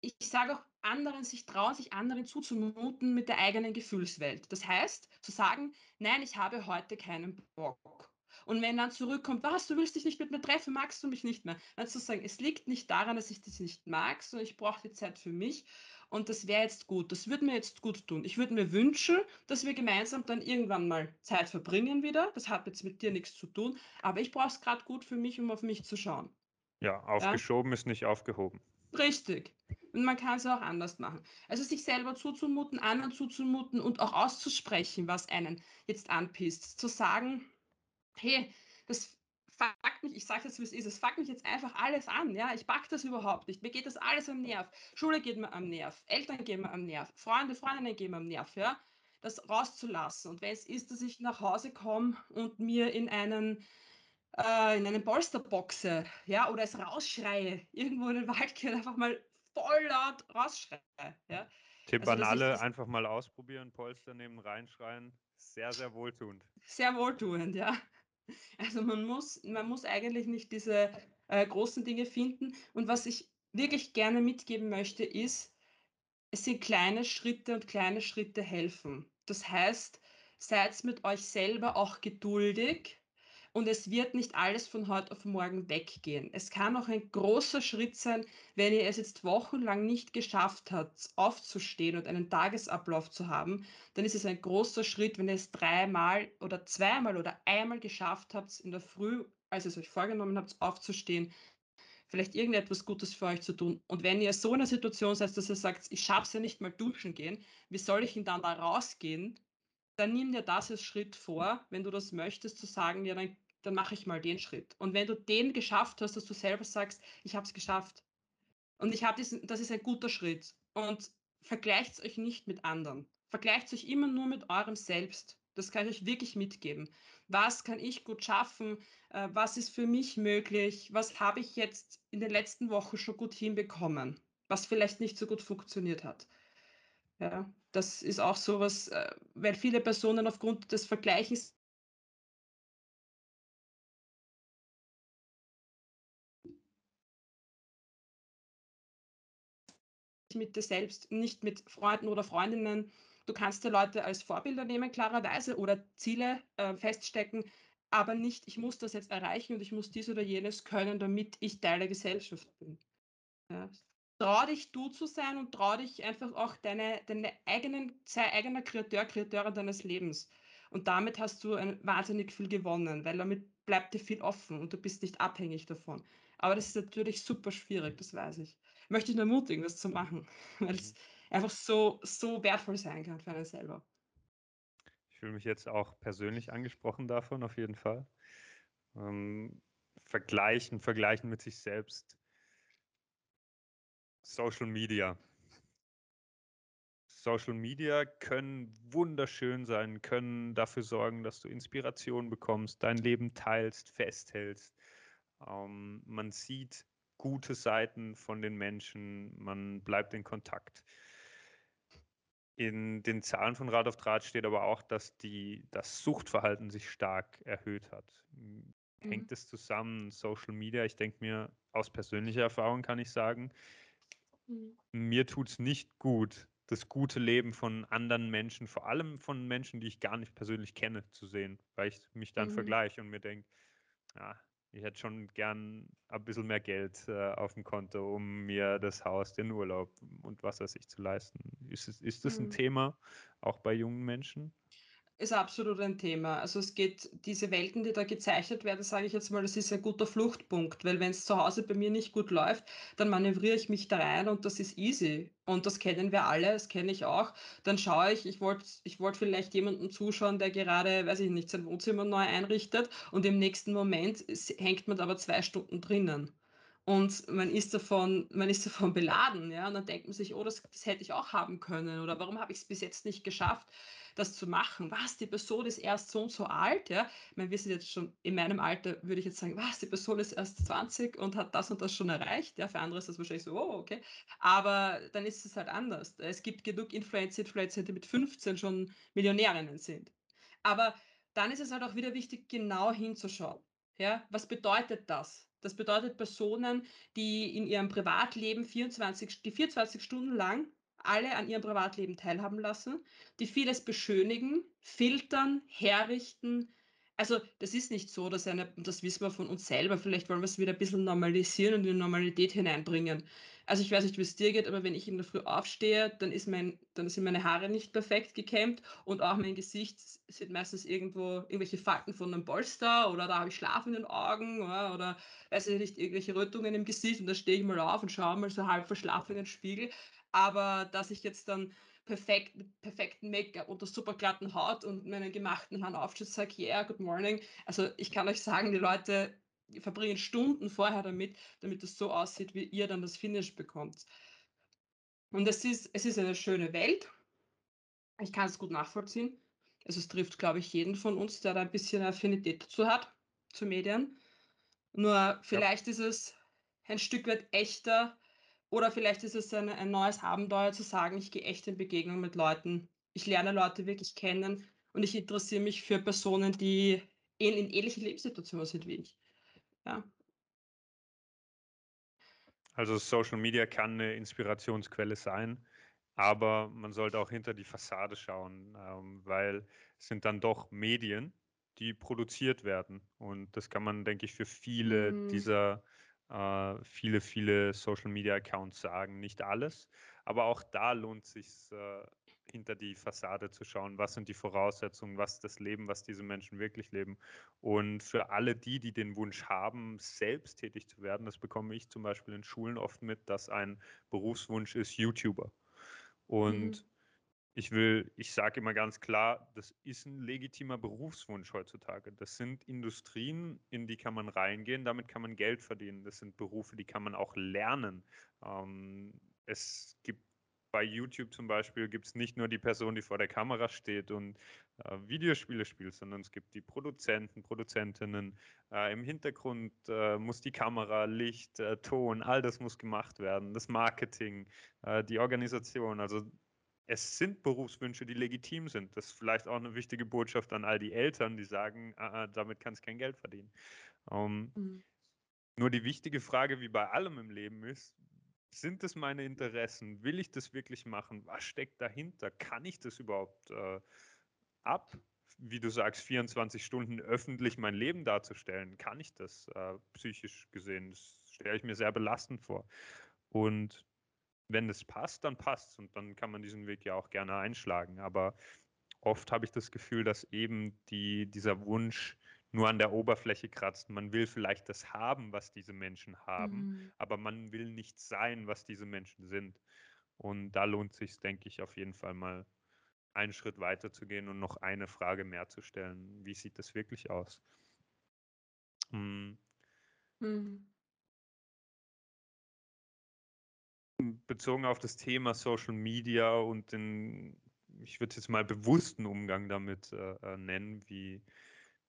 B: Ich sage auch anderen sich trauen, sich anderen zuzumuten mit der eigenen Gefühlswelt. Das heißt, zu sagen: „Nein, ich habe heute keinen Bock.“ Und wenn dann zurückkommt: „Was, du willst dich nicht mit mir treffen? Magst du mich nicht mehr?“ Dann zu sagen: „Es liegt nicht daran, dass ich dich nicht mag, sondern ich brauche die Zeit für mich und das wäre jetzt gut. Das würde mir jetzt gut tun. Ich würde mir wünschen, dass wir gemeinsam dann irgendwann mal Zeit verbringen wieder. Das hat jetzt mit dir nichts zu tun, aber ich brauche es grad gut für mich, um auf mich zu schauen.“
A: ja,
B: Ja?
A: aufgeschoben ist nicht aufgehoben.
B: Richtig. Und man kann es auch anders machen. Also, sich selber zuzumuten, anderen zuzumuten und auch auszusprechen, was einen jetzt anpisst. Zu sagen: „Hey, das fuckt mich ich sage jetzt, wie es ist, es fuckt mich jetzt einfach alles an, ja? Ich packe das überhaupt nicht. Mir geht das alles am Nerv. Schule geht mir am Nerv, Eltern gehen mir am Nerv, Freunde, Freundinnen gehen mir am Nerv“, ja? Das rauszulassen. Und wenn es ist, dass ich nach Hause komme und mir in einen äh, in einen Polster boxe, ja, oder es rausschreie, irgendwo in den Wald gehe und einfach mal voll laut rausschreie, ja.
A: Tipp
B: Also,
A: an alle, einfach mal ausprobieren, Polster nehmen, reinschreien. Sehr, sehr wohltuend.
B: sehr wohltuend, ja. Also, man muss man muss eigentlich nicht diese, äh, großen Dinge finden. Und was ich wirklich gerne mitgeben möchte, ist, es sind kleine Schritte und kleine Schritte helfen. Das heißt, seid mit euch selber auch geduldig und es wird nicht alles von heute auf morgen weggehen. Es kann auch ein großer Schritt sein, wenn ihr es jetzt wochenlang nicht geschafft habt, aufzustehen und einen Tagesablauf zu haben, dann ist es ein großer Schritt, wenn ihr es dreimal oder zweimal oder einmal geschafft habt, in der Früh, als ihr es euch vorgenommen habt, aufzustehen, vielleicht irgendetwas Gutes für euch zu tun. Und wenn ihr so in 'ner Situation seid, dass ihr sagt: „Ich schaff's ja nicht mal duschen gehen, wie soll ich denn dann da rausgehen?“ Dann nimm dir das als Schritt vor, wenn du das möchtest, zu sagen: „Ja, dann dann mache ich mal den Schritt.“ Und wenn du den geschafft hast, dass du selber sagst: „Ich habe es geschafft und ich habe diesen das ist ein guter Schritt.“ Und vergleicht's euch nicht mit anderen. Vergleicht euch immer nur mit eurem Selbst. Das kann ich euch wirklich mitgeben. Was kann ich gut schaffen? Äh, was ist für mich möglich? Was habe ich jetzt in den letzten Wochen schon gut hinbekommen, was vielleicht nicht so gut funktioniert hat? Ja, das ist auch so was, äh, weil viele Personen aufgrund des Vergleichens mit dir selbst, nicht mit Freunden oder Freundinnen. Du kannst dir Leute als Vorbilder nehmen, klarerweise, oder Ziele, äh, feststecken, aber nicht: „Ich muss das jetzt erreichen und ich muss dies oder jenes können, damit ich Teil der Gesellschaft bin.“ Ja. Trau dich, du zu sein und trau dich einfach auch deine deine eigenen sei eigener Kreateur, Kreateurin deines Lebens. Und damit hast du ein wahnsinnig viel gewonnen, weil damit bleibt dir viel offen und du bist nicht abhängig davon. Aber das ist natürlich super schwierig, das weiß ich. Möchte ich nur ermutigen, das zu machen, weil
A: Mhm.
B: es einfach so so wertvoll sein kann für einen selber.
A: Ich fühle mich jetzt auch persönlich angesprochen davon, auf jeden Fall. Ähm, vergleichen, vergleichen mit sich selbst. Social Media. Social Media können wunderschön sein, können dafür sorgen, dass du Inspiration bekommst, dein Leben teilst, festhältst. Ähm, man sieht gute Seiten von den Menschen, man bleibt in Kontakt. In den Zahlen von Rad auf Draht steht aber auch, dass die, das Suchtverhalten sich stark erhöht hat. M-
B: Mhm.
A: Hängt es zusammen, Social Media? Ich denke mir, aus persönlicher Erfahrung kann ich sagen,
B: Mhm.
A: mir tut es nicht gut, das gute Leben von anderen Menschen, vor allem von Menschen, die ich gar nicht persönlich kenne, zu sehen, weil ich mich dann
B: Mhm.
A: vergleiche und mir denke, ja, ich hätte schon gern ein bisschen mehr Geld äh, auf dem Konto, um mir das Haus, den Urlaub und was weiß ich zu leisten. Ist, es, ist das ein
B: Mhm.
A: Thema, auch bei jungen Menschen?
B: Ist absolut ein Thema. Also, es geht diese Welten, die da gezeichnet werden, sage ich jetzt mal, das ist ein guter Fluchtpunkt, weil wenn es zu Hause bei mir nicht gut läuft, dann manövriere ich mich da rein und das ist easy. Und das kennen wir alle, das kenne ich auch. Dann schaue ich, ich wollte ich wollte vielleicht jemandem zuschauen, der gerade, weiß ich nicht, sein Wohnzimmer neu einrichtet und im nächsten Moment hängt man aber 2 Stunden drinnen. Und man ist davon man ist davon beladen, ja? Und dann denkt man sich: „Oh, das das hätte ich auch haben können“ oder „Warum habe ich es bis jetzt nicht geschafft, das zu machen? Was, die Person ist erst so und so alt“, ja? Ich meine, wir sind jetzt schon in meinem Alter würde ich jetzt sagen: „Was, die Person ist erst 20 und hat das und das schon erreicht“, ja? Für andere ist das wahrscheinlich so: „Oh, okay.“ Aber dann ist es halt anders. Es gibt genug Influencer, Influencer, die mit 15 schon Millionärinnen sind. Aber dann ist es halt auch wieder wichtig, genau hinzuschauen. Ja, was bedeutet das? Das bedeutet Personen, die in ihrem Privatleben 24 die 24 Stunden lang alle an ihrem Privatleben teilhaben lassen, die vieles beschönigen, filtern, herrichten. Also, das ist nicht so, dass eine das wissen wir von uns selber, vielleicht wollen wir es wieder ein bisschen normalisieren und in Normalität hineinbringen. Also, ich weiß nicht, wie es dir geht, aber wenn ich in der Früh aufstehe, dann ist mein dann sind meine Haare nicht perfekt gekämmt und auch mein Gesicht sind meistens irgendwo irgendwelche Falten von einem Polster oder da habe ich Schlaf in den Augen, ja, oder weiß ich nicht, irgendwelche Rötungen im Gesicht und dann stehe ich mal auf und schaue mal so halb verschlafen in den Spiegel. Aber dass ich jetzt dann perfekt mit perfektem Make-up und der super glatten Haut und meinen gemachten Haaren und sage: „Yeah, good morning.“ Also, ich kann euch sagen, die Leute verbringen Stunden vorher damit, damit es so aussieht, wie ihr dann das Finish bekommt. Und es ist es ist eine schöne Welt. Ich kann es gut nachvollziehen. Also, es trifft, glaube ich, jeden von uns, der da ein bisschen Affinität dazu hat, zu Medien. Nur
A: Ja.
B: vielleicht ist es ein Stück weit echter oder vielleicht ist es ein ein neues Abenteuer zu sagen: „Ich gehe echt in Begegnung mit Leuten. Ich lerne Leute wirklich kennen und ich interessiere mich für Personen, die ähn in ähnlichen Lebenssituationen sind wie ich.“ Ja.
A: Also Social Media kann eine Inspirationsquelle sein, aber man sollte auch hinter die Fassade schauen, ähm, weil es sind dann doch Medien, die produziert werden. Und das kann man, denke ich, für viele
B: Mhm.
A: dieser äh, viele, viele Social Media Accounts sagen. Nicht alles, aber auch da lohnt sich äh, hinter die Fassade zu schauen. Was sind die Voraussetzungen? Was ist das Leben, was diese Menschen wirklich leben? Und für alle die, die den Wunsch haben, selbst tätig zu werden, das bekomme ich zum Beispiel in Schulen oft mit, dass ein Berufswunsch ist YouTuber.
B: Mhm.
A: Und ich will, ich sage immer ganz klar, das ist ein legitimer Berufswunsch heutzutage. Das sind Industrien, in die kann man reingehen, damit kann man Geld verdienen. Das sind Berufe, die kann man auch lernen. Ähm, es gibt bei YouTube zum Beispiel gibt es nicht nur die Person, die vor der Kamera steht und äh, Videospiele spielt, sondern es gibt die Produzenten, Produzentinnen. Äh, Im Hintergrund äh, muss die Kamera, Licht, äh, Ton, all das muss gemacht werden. Das Marketing, äh, die Organisation. Also es sind Berufswünsche, die legitim sind. Das ist vielleicht auch eine wichtige Botschaft an all die Eltern, die sagen, ah, ah, damit kannst du kein Geld verdienen. Ähm,
B: Mhm.
A: nur die wichtige Frage, wie bei allem im Leben ist, sind es meine Interessen? Will ich das wirklich machen? Was steckt dahinter? Kann ich das überhaupt äh, ab? Wie du sagst, 24 Stunden öffentlich mein Leben darzustellen, kann ich das äh, psychisch gesehen? Das stelle ich mir sehr belastend vor. Und wenn es passt, dann passt es und dann kann man diesen Weg ja auch gerne einschlagen. Aber oft habe ich das Gefühl, dass eben die, dieser Wunsch nur an der Oberfläche kratzt. Man will vielleicht das haben, was diese Menschen haben,
B: Mhm.
A: aber man will nicht sein, was diese Menschen sind. Und da lohnt sich, denke ich, auf jeden Fall mal einen Schritt weiter zu gehen und noch eine Frage mehr zu stellen. Wie sieht das wirklich aus? Hm,
B: Mhm.
A: bezogen auf das Thema Social Media und den, ich würde es jetzt mal bewussten Umgang damit äh, äh, nennen, wie,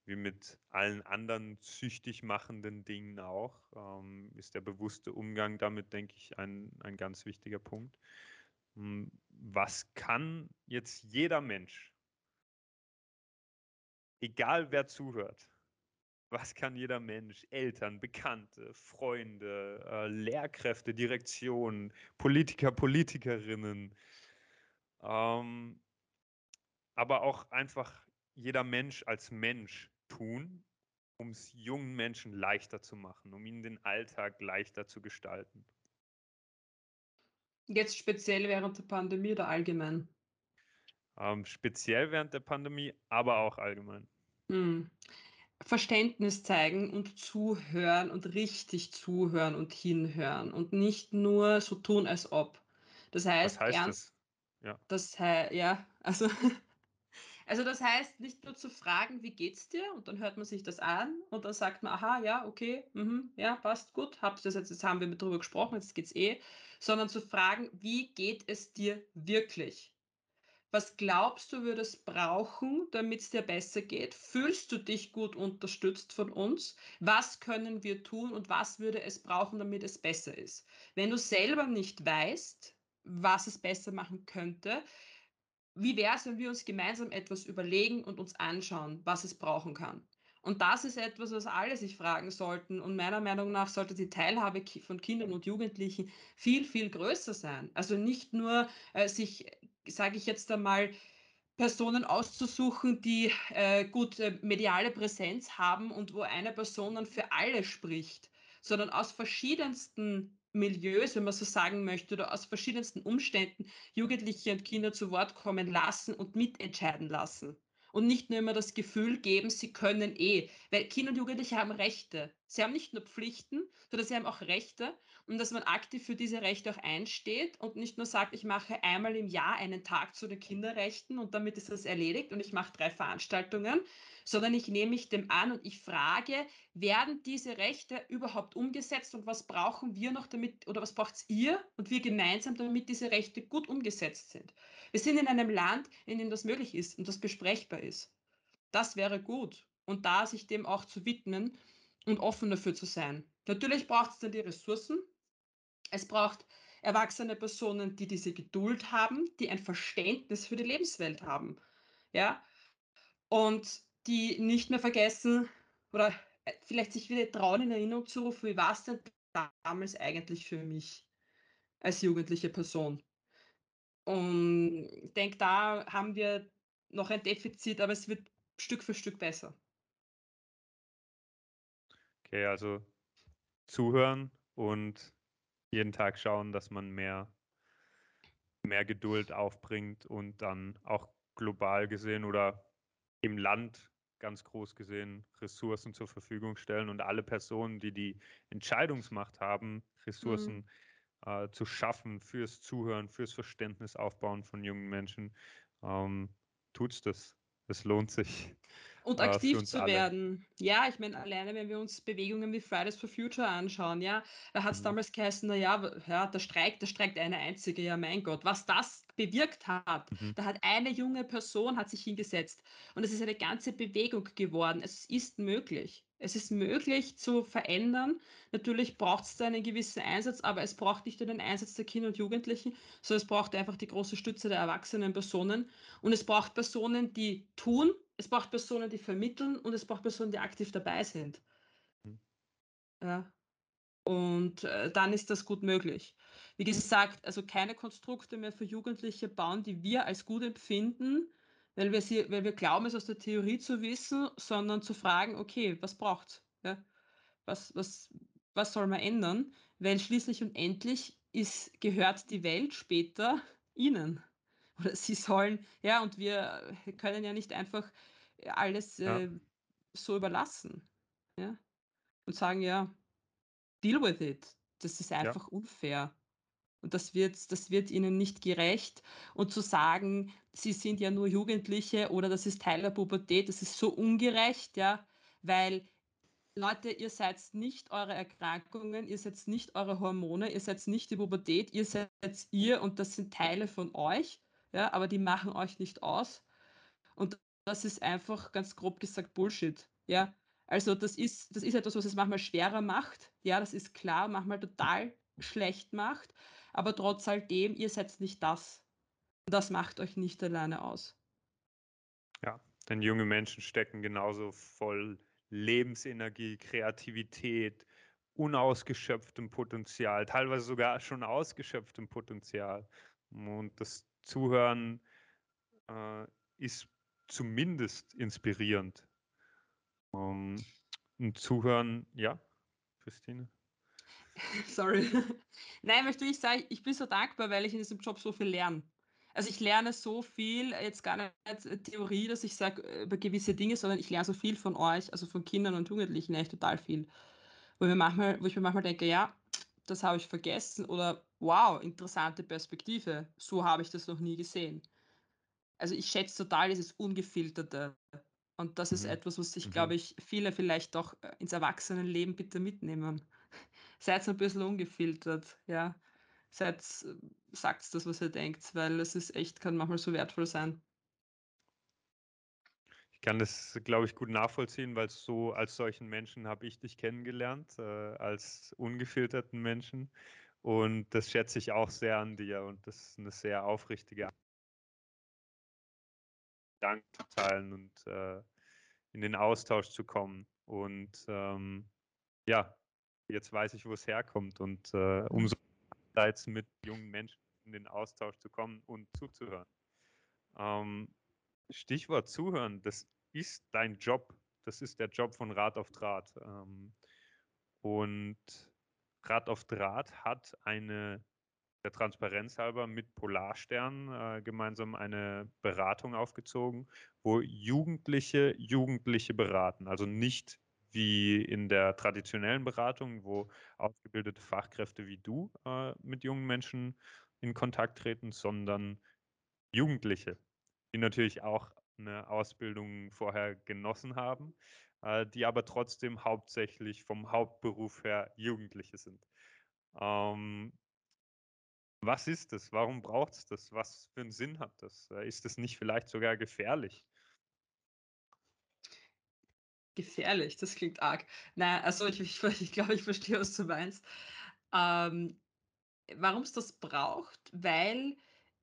A: wie mit allen anderen süchtig machenden Dingen auch, ähm, ist der bewusste Umgang damit, denke ich, ein, ein ganz wichtiger Punkt. Hm, Was kann jetzt jeder Mensch, egal wer zuhört, was kann jeder Mensch, Eltern, Bekannte, Freunde, äh, Lehrkräfte, Direktion, Politiker, Politikerinnen, ähm, aber auch einfach jeder Mensch als Mensch tun, um es jungen Menschen leichter zu machen, um ihnen den Alltag leichter zu gestalten.
B: Jetzt speziell während der Pandemie oder allgemein?
A: Ähm, speziell während der Pandemie, aber auch allgemein.
B: Mhm. Verständnis zeigen und zuhören und richtig zuhören und hinhören und nicht nur so tun, als ob. Das
A: Was
B: heißt,
A: heißt
B: ernst
A: das? Ja,
B: das ja, also Also das heißt, nicht nur zu fragen: „Wie geht's dir?“ Und dann hört man sich das an und dann sagt man: „Aha, ja, okay, mhm, ja, passt gut. Habe das jetzt jetzt haben wir drüber gesprochen, jetzt geht's eh.“ Sondern zu fragen: „Wie geht es dir wirklich?“ Was glaubst du, würdest brauchen, damit es dir besser geht? Fühlst du dich gut unterstützt von uns? Was können wir tun und was würde es brauchen, damit es besser ist? Wenn du selber nicht weißt, was es besser machen könnte, wie wäre es, wenn wir uns gemeinsam etwas überlegen und uns anschauen, was es brauchen kann? Und das ist etwas, was alle sich fragen sollten. Und meiner Meinung nach sollte die Teilhabe von Kindern und Jugendlichen viel, viel größer sein. Also nicht nur äh, sich, sage ich jetzt einmal, Personen auszusuchen, die äh, gut äh, mediale Präsenz haben und wo eine Person dann für alle spricht, sondern aus verschiedensten Milieus, wenn man so sagen möchte, oder aus verschiedensten Umständen Jugendliche und Kinder zu Wort kommen lassen und mitentscheiden lassen. Und nicht nur immer das Gefühl geben, sie können eh. Weil Kinder und Jugendliche haben Rechte. Sie haben nicht nur Pflichten, sondern sie haben auch Rechte. Und dass man aktiv für diese Rechte auch einsteht und nicht nur sagt, ich mache einmal im Jahr einen Tag zu den Kinderrechten und damit ist das erledigt und ich mache drei Veranstaltungen, sondern ich nehme mich dem an und ich frage, werden diese Rechte überhaupt umgesetzt und was brauchen wir noch damit oder was braucht ihr und wir gemeinsam, damit diese Rechte gut umgesetzt sind. Wir sind in einem Land, in dem das möglich ist und das besprechbar ist. Das wäre gut. Und da sich dem auch zu widmen und offen dafür zu sein. Natürlich braucht es dann die Ressourcen. Es braucht erwachsene Personen, die diese Geduld haben, die ein Verständnis für die Lebenswelt haben. Ja, und die nicht mehr vergessen oder äh, vielleicht sich wieder trauen, in Erinnerung zu rufen, wie war es denn damals eigentlich für mich als jugendliche Person? Und ich denke, da haben wir noch ein Defizit, aber es wird Stück für Stück besser.
A: Okay, also zuhören und jeden Tag schauen, dass man mehr mehr Geduld aufbringt und dann auch global gesehen oder im Land ganz groß gesehen Ressourcen zur Verfügung stellen und alle Personen, die die Entscheidungsmacht haben,
B: Mhm.
A: Äh, zu schaffen fürs Zuhören, fürs Verständnis aufbauen von jungen Menschen, ähm, tut's das. Es lohnt sich
B: Und
A: äh,
B: aktiv zu
A: alle.
B: werden. Ja, ich meine, alleine, wenn wir uns Bewegungen wie Fridays for Future anschauen, ja, da hat es
A: Mhm.
B: damals geheißen, na ja, w ja, der Streik der streikt eine einzige, ja, mein Gott, was das bewirkt hat.
A: Mhm.
B: Da hat eine junge Person hat sich hingesetzt und es ist eine ganze Bewegung geworden. Es ist möglich. Es ist möglich zu verändern. Natürlich braucht es da einen gewissen Einsatz, aber es braucht nicht nur den Einsatz der Kinder und Jugendlichen, sondern es braucht einfach die große Stütze der erwachsenen Personen. Und es braucht Personen, die tun, es braucht Personen, die vermitteln und es braucht Personen, die aktiv dabei sind.
A: Mhm.
B: Ja. Und äh, dann ist das gut möglich. Wie gesagt, also keine Konstrukte mehr für Jugendliche bauen, die wir als gut empfinden, weil wir, sie, weil wir glauben, es aus der Theorie zu wissen, sondern zu fragen, okay, was braucht's? Ja? Was, was, was soll man ändern? Weil schließlich und endlich ist, gehört die Welt später ihnen. Oder sie sollen, ja, und wir äh, können ja nicht einfach äh, alles
A: Ja,
B: äh, so überlassen. Ja? Und sagen, ja, deal with it. Das ist
A: ja,
B: einfach unfair. Und das wird, das wird ihnen nicht gerecht. Und zu sagen, sie sind ja nur Jugendliche oder das ist Teil der Pubertät, das ist so ungerecht, ja, weil Leute, ihr seid nicht eure Erkrankungen, ihr seid nicht eure Hormone, ihr seid nicht die Pubertät, ihr seid ihr und das sind Teile von euch, ja, aber die machen euch nicht aus. Und das ist einfach ganz grob gesagt Bullshit. Ja, also das ist, das ist etwas, was es manchmal schwerer macht. Ja, das ist klar, manchmal total schlecht macht. Aber trotz alledem, ihr seid nicht das. Das macht euch nicht alleine aus.
A: ja. Denn junge Menschen stecken genauso voll Lebensenergie, Kreativität, unausgeschöpftem Potenzial, teilweise sogar schon ausgeschöpftem Potenzial. Und das Zuhören äh, ist zumindest inspirierend. Um, und Zuhören, ja, Christine.
B: Sorry. Nein, weißt du, ich sage, ich bin so dankbar, weil ich in diesem Job so viel lerne. Also ich lerne so viel, jetzt gar nicht Theorie, dass ich sage über gewisse Dinge, sondern ich lerne so viel von euch, also von Kindern und Jugendlichen, echt total viel. Wo, mir manchmal, wo ich mir manchmal denke, ja, das habe ich vergessen oder wow, interessante Perspektive, so habe ich das noch nie gesehen. also ich schätze total dieses Ungefilterte. Und das ist
A: Mhm.
B: etwas, was sich, glaube
A: Mhm.
B: ich, viele vielleicht doch äh, ins Erwachsenenleben bitte mitnehmen. Seid ein bisschen ungefiltert, ja. Seid, sagt das, was ihr denkt, weil es ist echt, kann manchmal so wertvoll sein.
A: Ich kann das, glaube ich, gut nachvollziehen, weil so als solchen Menschen habe ich dich kennengelernt, äh, als ungefilterten Menschen. Und das schätze ich auch sehr an dir und das ist eine sehr aufrichtige Dank zu teilen und äh, in den Austausch zu kommen. Und ähm, ja, jetzt weiß ich, wo es herkommt und äh, umso jetzt mit jungen Menschen in den Austausch zu kommen und zuzuhören. Ähm, Stichwort zuhören, das ist dein Job. Das ist der Job von Rat auf Draht. Ähm, und Rat auf Draht hat eine, der Transparenz halber, mit Polarstern äh, gemeinsam eine Beratung aufgezogen, wo Jugendliche Jugendliche beraten. Also nicht wie in der traditionellen Beratung, wo ausgebildete Fachkräfte wie du äh, mit jungen Menschen in Kontakt treten, sondern Jugendliche, die natürlich auch eine Ausbildung vorher genossen haben, äh, die aber trotzdem hauptsächlich vom Hauptberuf her Jugendliche sind. Ähm, was ist das? Warum braucht es das? Was für einen Sinn hat das? Äh, ist das nicht vielleicht sogar gefährlich?
B: Gefährlich, das klingt arg. Na, also ich ich ich glaube, ich verstehe, was du meinst. Ähm, warum es das braucht? Weil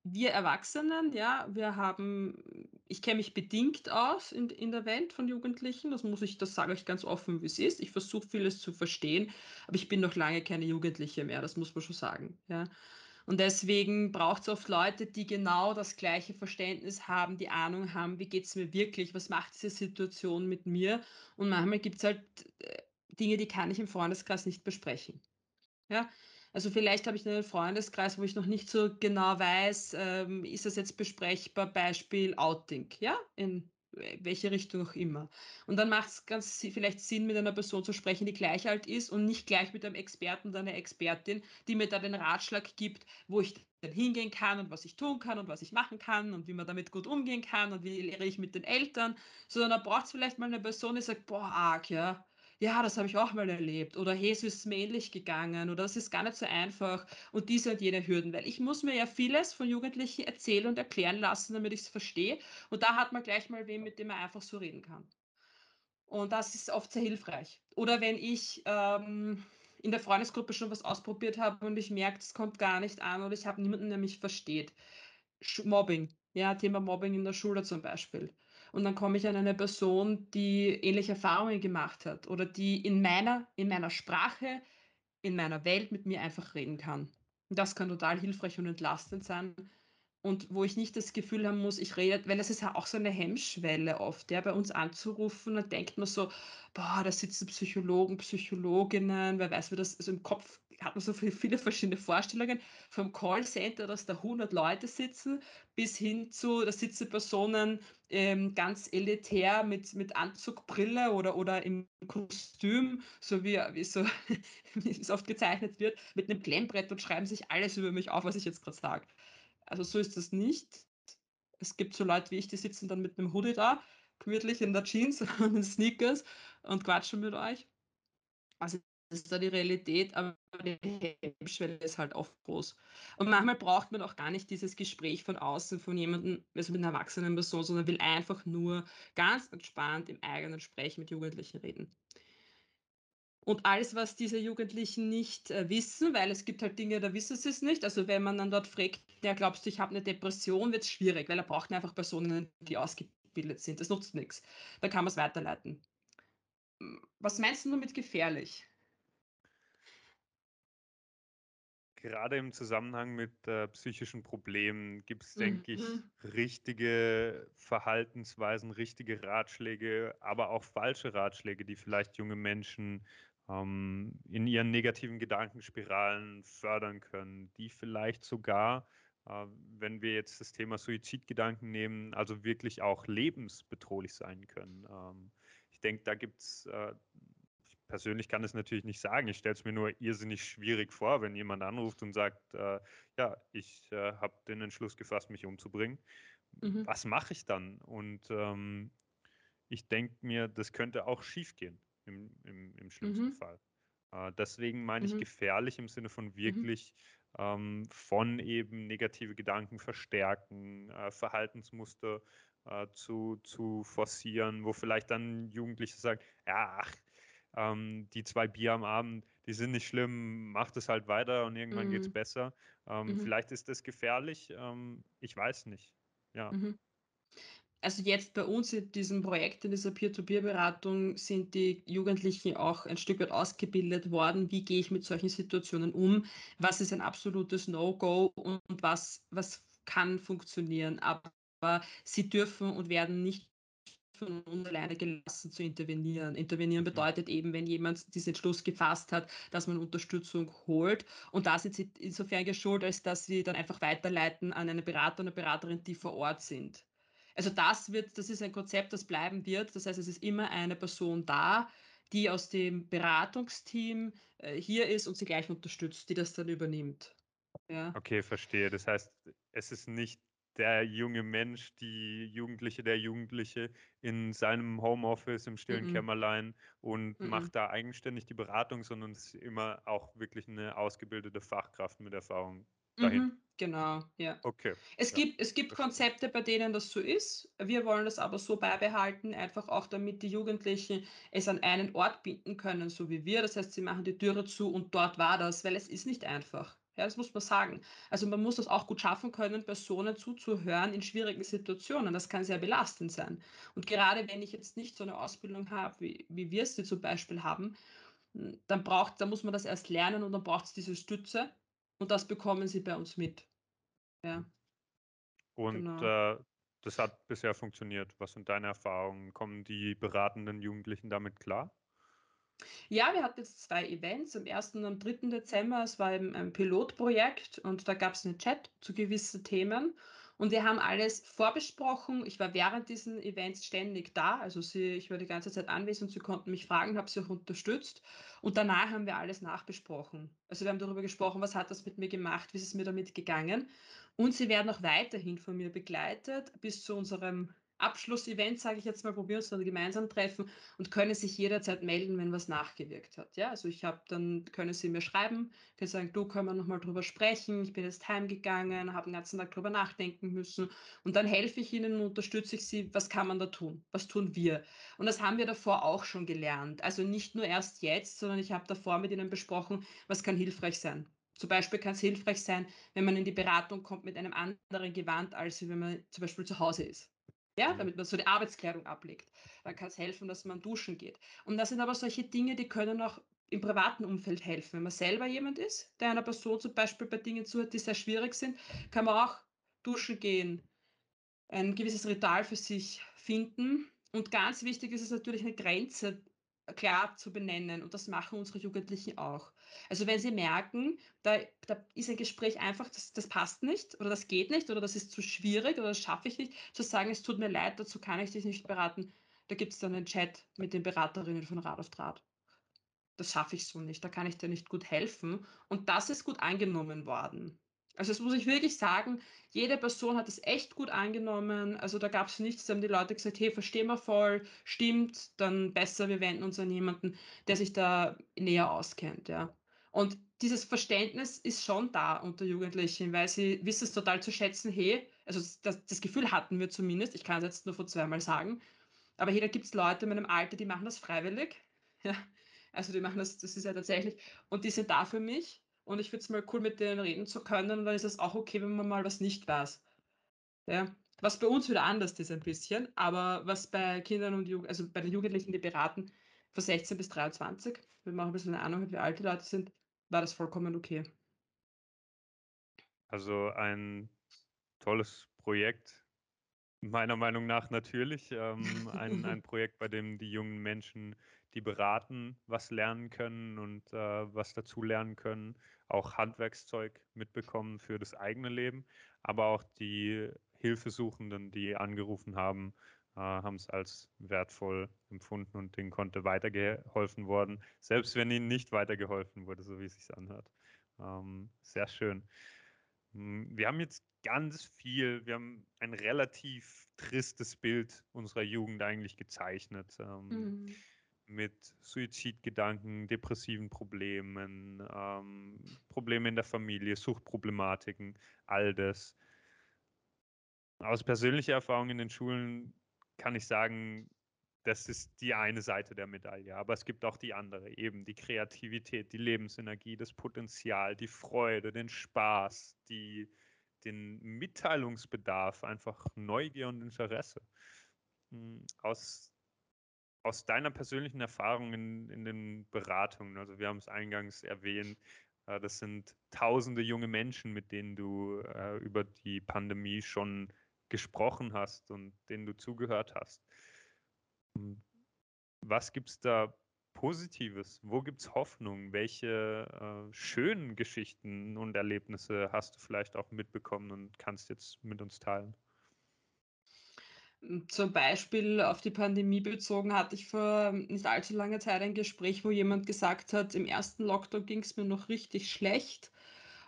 B: wir Erwachsenen, ja, wir haben ich kenne mich bedingt aus in in der Welt von Jugendlichen. Das muss ich das sage ich ganz offen, wie es ist. Ich versuche vieles zu verstehen, aber ich bin noch lange keine Jugendliche mehr, das muss man schon sagen, ja. Und deswegen braucht es oft Leute, die genau das gleiche Verständnis haben, die Ahnung haben, wie geht es mir wirklich, was macht diese Situation mit mir? Und manchmal gibt es halt äh, Dinge, die kann ich im Freundeskreis nicht besprechen. Ja, also vielleicht habe ich einen Freundeskreis, wo ich noch nicht so genau weiß, ähm, ist das jetzt besprechbar, Beispiel Outing, ja, in welche Richtung auch immer. Und dann macht es ganz vielleicht Sinn, mit einer Person zu sprechen, die gleich alt ist und nicht gleich mit einem Experten oder einer Expertin, die mir da den Ratschlag gibt, wo ich dann hingehen kann und was ich tun kann und was ich machen kann und wie man damit gut umgehen kann und wie lehre ich mit den Eltern, sondern da braucht's vielleicht mal eine Person, die sagt: „Boah, arg, ja, ja, das habe ich auch mal erlebt oder hey, es ist mir ähnlich gegangen oder das ist gar nicht so einfach und diese und jene Hürden, weil ich muss mir ja vieles von Jugendlichen erzählen und erklären lassen, damit ich es verstehe und da hat man gleich mal wen, mit dem man einfach so reden kann. Und das ist oft sehr hilfreich. Oder wenn ich, ähm, in der Freundesgruppe schon was ausprobiert habe und ich merke, es kommt gar nicht an oder ich habe niemanden, der mich versteht. Mobbing, ja, Thema Mobbing in der Schule zum Beispiel. Und dann komme ich an eine Person, die ähnliche Erfahrungen gemacht hat oder die in meiner in meiner Sprache, in meiner Welt mit mir einfach reden kann. Das kann total hilfreich und entlastend sein, und wo ich nicht das Gefühl haben muss, ich rede weil das ist ja auch so eine Hemmschwelle oft, ja, bei uns anzurufen, dann denkt man so: „Boah, da sitzen Psychologen, Psychologinnen“, wer weiß, wie das also im Kopf hat man so viel viele verschiedene Vorstellungen, vom Callcenter, dass da hundert Leute sitzen, bis hin zu, da sitzen Personen, ähm, ganz elitär mit mit Anzug, Brille oder oder im Kostüm, so wie wie so wie es oft gezeichnet wird, mit 'nem Klemmbrett und schreiben sich alles über mich auf, was ich jetzt grad sage. Also, so ist das nicht. Es gibt so Leute wie ich, die sitzen dann mit 'nem Hoodie da, gemütlich in der Jeans und in Sneakers und quatschen mit euch. Also, das ist da die Realität, aber die Hemmschwelle ist halt oft groß. Und manchmal braucht man auch gar nicht dieses Gespräch von außen, von jemandem also, mit 'ner erwachsenen Person, sondern will einfach nur ganz entspannt im eigenen Sprech mit Jugendlichen reden. Und alles, was diese Jugendlichen nicht, äh, wissen, weil es gibt halt Dinge, da wissen sie es nicht. Also, wenn man dann dort fragt: „Ja, glaubst du, ich habe 'ne Depression?“, wird's schwierig, weil er braucht einfach Personen, die ausgebildet sind. Das nutzt nix. Da kann man's weiterleiten. Hm, was meinst du mit gefährlich?
A: Gerade im Zusammenhang mit äh, psychischen Problemen gibt es, denke ich,
B: Mhm.
A: richtige Verhaltensweisen, richtige Ratschläge, aber auch falsche Ratschläge, die vielleicht junge Menschen ähm, in ihren negativen Gedankenspiralen fördern können, die vielleicht sogar, äh, wenn wir jetzt das Thema Suizidgedanken nehmen, also wirklich auch lebensbedrohlich sein können. Ähm, ich denke, da gibt es äh, persönlich kann es natürlich nicht sagen. Ich stelle es mir nur irrsinnig schwierig vor, wenn jemand anruft und sagt, äh, ja, ich äh, habe den Entschluss gefasst, mich umzubringen.
B: Mhm.
A: was mache ich dann? Und ähm, ich denke mir, das könnte auch schiefgehen im, im, im schlimmsten
B: Mhm.
A: Fall. Äh, deswegen meine ich
B: Mhm.
A: gefährlich im Sinne von
B: Mhm.
A: wirklich ähm, von eben negative Gedanken verstärken, äh, Verhaltensmuster äh, zu, zu forcieren, wo vielleicht dann Jugendliche sagen, ja, ach, ähm, die zwei Bier am Abend, die sind nicht schlimm, macht es halt weiter und irgendwann geht es
B: Mhm.
A: besser. Ähm,
B: Mhm.
A: vielleicht ist das gefährlich, ähm, ich weiß nicht. Ja,
B: Mhm. Also jetzt bei uns in diesem Projekt, in dieser Peer-to-Peer-Beratung sind die Jugendlichen auch ein Stück weit ausgebildet worden. Wie gehe ich mit solchen Situationen um? Was ist ein absolutes No-Go und was, was kann funktionieren? Aber sie dürfen und werden nicht von uns alleine gelassen zu intervenieren. Intervenieren
A: mhm.
B: bedeutet eben, wenn jemand diesen Entschluss gefasst hat, dass man Unterstützung holt. Und da sind sie insofern geschult, als dass sie dann einfach weiterleiten an einen Berater und eine Beraterin, die vor Ort sind. Also das wird, das ist ein Konzept, das bleiben wird. Das heißt, es ist immer eine Person da, die aus dem Beratungsteam äh, hier ist und sie gleich unterstützt, die das dann übernimmt. Ja.
A: Okay, verstehe. Das heißt, es ist nicht der junge Mensch, die Jugendliche, der Jugendliche in seinem Homeoffice im stillen
B: Mm
A: Kämmerlein und.
B: Mm
A: macht da eigenständig die Beratung, sondern es ist immer auch wirklich eine ausgebildete Fachkraft mit Erfahrung dahin.
B: Mhm, genau, ja.
A: Okay,
B: Es
A: ja,
B: gibt es gibt. Konzepte, bei denen das so ist. Wir wollen das aber so beibehalten, einfach auch damit die Jugendlichen es an einen Ort binden können, so wie wir. Das heißt, sie machen die Türe zu und dort war das, weil es ist nicht einfach. Ja, das muss man sagen. Also man muss das auch gut schaffen können, Personen zuzuhören in schwierigen Situationen. Das kann sehr belastend sein. Und gerade wenn ich jetzt nicht so eine Ausbildung habe, wie, wie wir sie zum Beispiel haben, dann braucht, dann muss man das erst lernen und dann braucht es diese Stütze. Und das bekommen sie bei uns mit. Ja,
A: Und
B: genau.
A: äh, das hat bisher funktioniert. Was sind deine Erfahrungen? Kommen die beratenden Jugendlichen damit klar?
B: Ja, wir hatten jetzt zwei Events, am 1. und am 3. Dezember. Es war eben ein Pilotprojekt und da gab es einen Chat zu gewissen Themen. Und wir haben alles vorbesprochen. Ich war während diesen Events ständig da. Also sie, ich war die ganze Zeit anwesend, sie konnten mich fragen, habe sie auch unterstützt. Und danach haben wir alles nachbesprochen. Also wir haben darüber gesprochen, was hat das mit mir gemacht, wie ist es mir damit gegangen. Und sie werden auch weiterhin von mir begleitet bis zu unserem Abschlussevent, sage ich jetzt mal, wo wir uns dann gemeinsam treffen und können sich jederzeit melden, wenn was nachgewirkt hat. Ja, also ich habe dann, können Sie mir schreiben, können sagen, du, können wir nochmal drüber sprechen, ich bin jetzt heimgegangen, habe den ganzen Tag drüber nachdenken müssen und dann helfe ich Ihnen und unterstütze ich Sie, was kann man da tun, was tun wir. Und das haben wir davor auch schon gelernt, also nicht nur erst jetzt, sondern ich habe davor mit Ihnen besprochen, was kann hilfreich sein. Zum Beispiel kann es hilfreich sein, wenn man in die Beratung kommt mit einem anderen Gewand, als wenn man zum Beispiel zu Hause ist. Ja, damit man so die Arbeitskleidung ablegt. Dann kann es helfen, dass man duschen geht. Und das sind aber solche Dinge, die können auch im privaten Umfeld helfen. Wenn man selber jemand ist, der einer Person zum Beispiel bei Dingen zuhört, die sehr schwierig sind, kann man auch duschen gehen, ein gewisses Ritual für sich finden. Und ganz wichtig ist es natürlich, eine Grenze klar zu benennen. Und das machen unsere Jugendlichen auch. Also wenn sie merken, da, da ist ein Gespräch einfach, das, das passt nicht oder das geht nicht oder das ist zu schwierig oder das schaffe ich nicht, zu sagen, es tut mir leid, dazu kann ich dich nicht beraten. Da gibt es dann einen Chat mit den Beraterinnen von Rat auf Draht das schaffe ich so nicht, da kann ich dir nicht gut helfen. Und das ist gut angenommen worden. Also das muss ich wirklich sagen, jede Person hat es echt gut angenommen. Also da gab es nichts, da haben die Leute gesagt, hey, verstehen wir voll, stimmt, dann besser, wir wenden uns an jemanden, der sich da näher auskennt, ja. Und dieses Verständnis ist schon da unter Jugendlichen, weil sie wissen es total zu schätzen, hey, also das, das Gefühl hatten wir zumindest, ich kann es jetzt nur von zweimal sagen, aber hier gibt es Leute in meinem Alter, die machen das freiwillig. Ja, also die machen das, das ist ja tatsächlich, und die sind da für mich. Und ich finde es mal cool, mit denen reden zu können. Und dann ist es auch okay, wenn man mal was nicht weiß. Ja. Was bei uns wieder anders ist ein bisschen, aber was bei Kindern und Jugend, also bei den Jugendlichen, die beraten, von 16 bis 23, wenn man auch ein bisschen eine Ahnung hat, wie alt die Leute sind, war das vollkommen okay.
A: Also ein tolles Projekt, Meiner Meinung nach natürlich. Ähm, ein, ein Projekt, bei dem die jungen Menschen, die beraten, was lernen können und äh, was dazu lernen können, auch Handwerkszeug mitbekommen für das eigene Leben, aber auch die Hilfesuchenden, die angerufen haben, äh, haben es als wertvoll empfunden und denen konnte weitergeholfen worden, selbst wenn ihnen nicht weitergeholfen wurde, so wie es sich anhört. Ähm, sehr schön. Hm, wir haben jetzt ganz viel, wir haben ein relativ tristes Bild unserer Jugend eigentlich gezeichnet. Ähm,
B: Mhm.
A: Mit Suizidgedanken, depressiven Problemen, ähm, Probleme in der Familie, Suchtproblematiken, all das. Aus persönlicher Erfahrung in den Schulen kann ich sagen, das ist die eine Seite der Medaille. Aber es gibt auch die andere, eben die Kreativität, die Lebensenergie, das Potenzial, die Freude, den Spaß, die, den Mitteilungsbedarf, einfach Neugier und Interesse. Hm, aus, aus deiner persönlichen Erfahrung in, in den Beratungen, also wir haben es eingangs erwähnt, äh, das sind tausende junge Menschen, mit denen du äh, über die Pandemie schon gesprochen hast und denen du zugehört hast. Hm, was gibt es da Positives? Wo gibt es Hoffnung? Welche äh, schönen Geschichten und Erlebnisse hast du vielleicht auch mitbekommen und kannst jetzt mit uns teilen?
B: Hm, zum Beispiel auf die Pandemie bezogen hatte ich vor nicht allzu langer Zeit ein Gespräch, wo jemand gesagt hat: „Im ersten Lockdown ging es mir noch richtig schlecht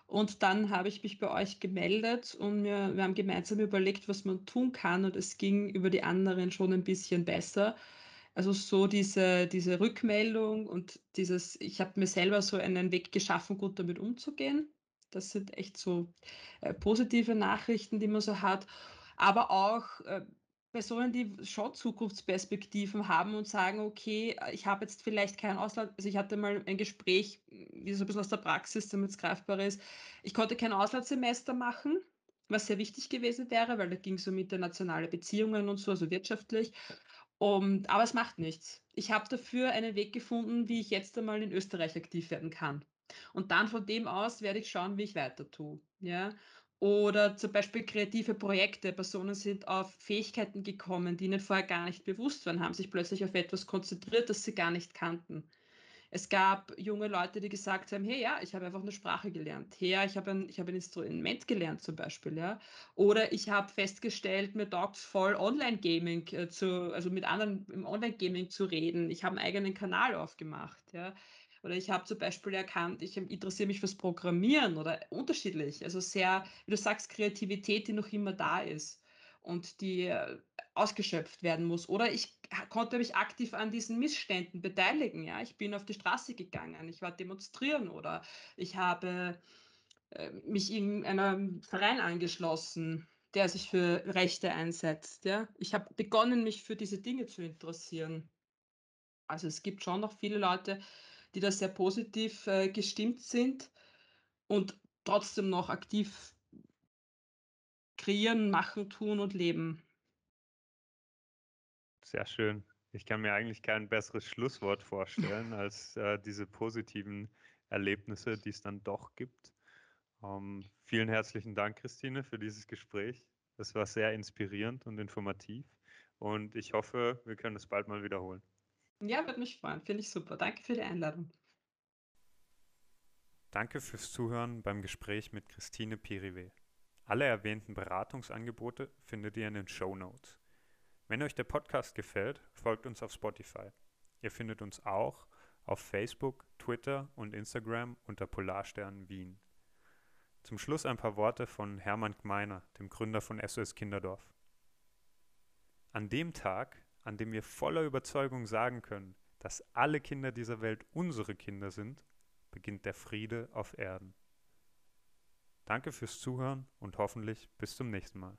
B: und dann habe ich mich bei euch gemeldet und wir wir haben gemeinsam überlegt, was man tun kann und es ging über die anderen schon ein bisschen besser.“ Also, so diese diese Rückmeldung und dieses ich habe mir selber so einen Weg geschaffen, gut damit umzugehen. Das sind echt so, äh, positive Nachrichten, die man so hat. Aber auch, äh, Personen, die schon Zukunftsperspektiven haben und sagen: „Okay, äh, ich habe jetzt vielleicht kein Ausland“ also, ich hatte mal ein Gespräch, wie so 'n bisschen aus der Praxis, damit's greifbar ist. Ich konnte kein Auslandssemester machen, was sehr wichtig gewesen wäre, weil da ging's um internationale Beziehungen und so, also wirtschaftlich. Und aber es macht nichts. Ich habe dafür einen Weg gefunden, wie ich jetzt einmal in Österreich aktiv werden kann. Und dann von dem aus werde ich schauen, wie ich weiter tue, ja? Oder zum Beispiel kreative Projekte. Personen sind auf Fähigkeiten gekommen, die ihnen vorher gar nicht bewusst waren, haben sich plötzlich auf etwas konzentriert, das sie gar nicht kannten. Es gab junge Leute, die gesagt haben: „Hey, ja, ich habe einfach 'ne Sprache gelernt. Hey, ich habe ein ich habe ein Instrument gelernt“, zum Beispiel, ja. Oder ich habe festgestellt, mir taugt's voll Online-Gaming, äh, zu also, mit anderen im Online-Gaming zu reden. Ich habe 'n eigenen Kanal aufgemacht, ja. Oder ich habe zum Beispiel erkannt, ich interessiere mich fürs Programmieren oder unterschiedlich. Also, sehr, wie du sagst, Kreativität, die noch immer da ist und die, äh, ausgeschöpft werden muss. Oder ich konnte mich aktiv an diesen Missständen beteiligen, ja. Ich bin auf die Straße gegangen, ich war demonstrieren oder ich habe, äh, mich in einem Verein angeschlossen, der sich für Rechte einsetzt, ja. Ich habe begonnen, mich für diese Dinge zu interessieren. Also, es gibt schon noch viele Leute, die da sehr positiv, äh, gestimmt sind und trotzdem noch aktiv kreieren, machen, tun und leben.
A: Sehr schön. Ich kann mir eigentlich kein besseres Schlusswort vorstellen als, äh, diese positiven Erlebnisse, die es dann doch gibt. Ähm, vielen herzlichen Dank, Christine, für dieses Gespräch. Es war sehr inspirierend und informativ und ich hoffe, wir können es bald mal wiederholen.
B: Ja, würde mich freuen. Finde ich super. Danke für die Einladung.
A: Danke fürs Zuhören beim Gespräch mit Christine Pirive. Alle erwähnten Beratungsangebote findet ihr in den Show Notes. Wenn euch der Podcast gefällt, folgt uns auf Spotify. Ihr findet uns auch auf Facebook, Twitter und Instagram unter Polarstern Wien. Zum Schluss ein paar Worte von Hermann Gmeiner, dem Gründer von SOS Kinderdorf. An dem Tag, an dem wir voller Überzeugung sagen können, dass alle Kinder dieser Welt unsere Kinder sind, beginnt der Friede auf Erden. Danke fürs Zuhören und hoffentlich bis zum nächsten Mal.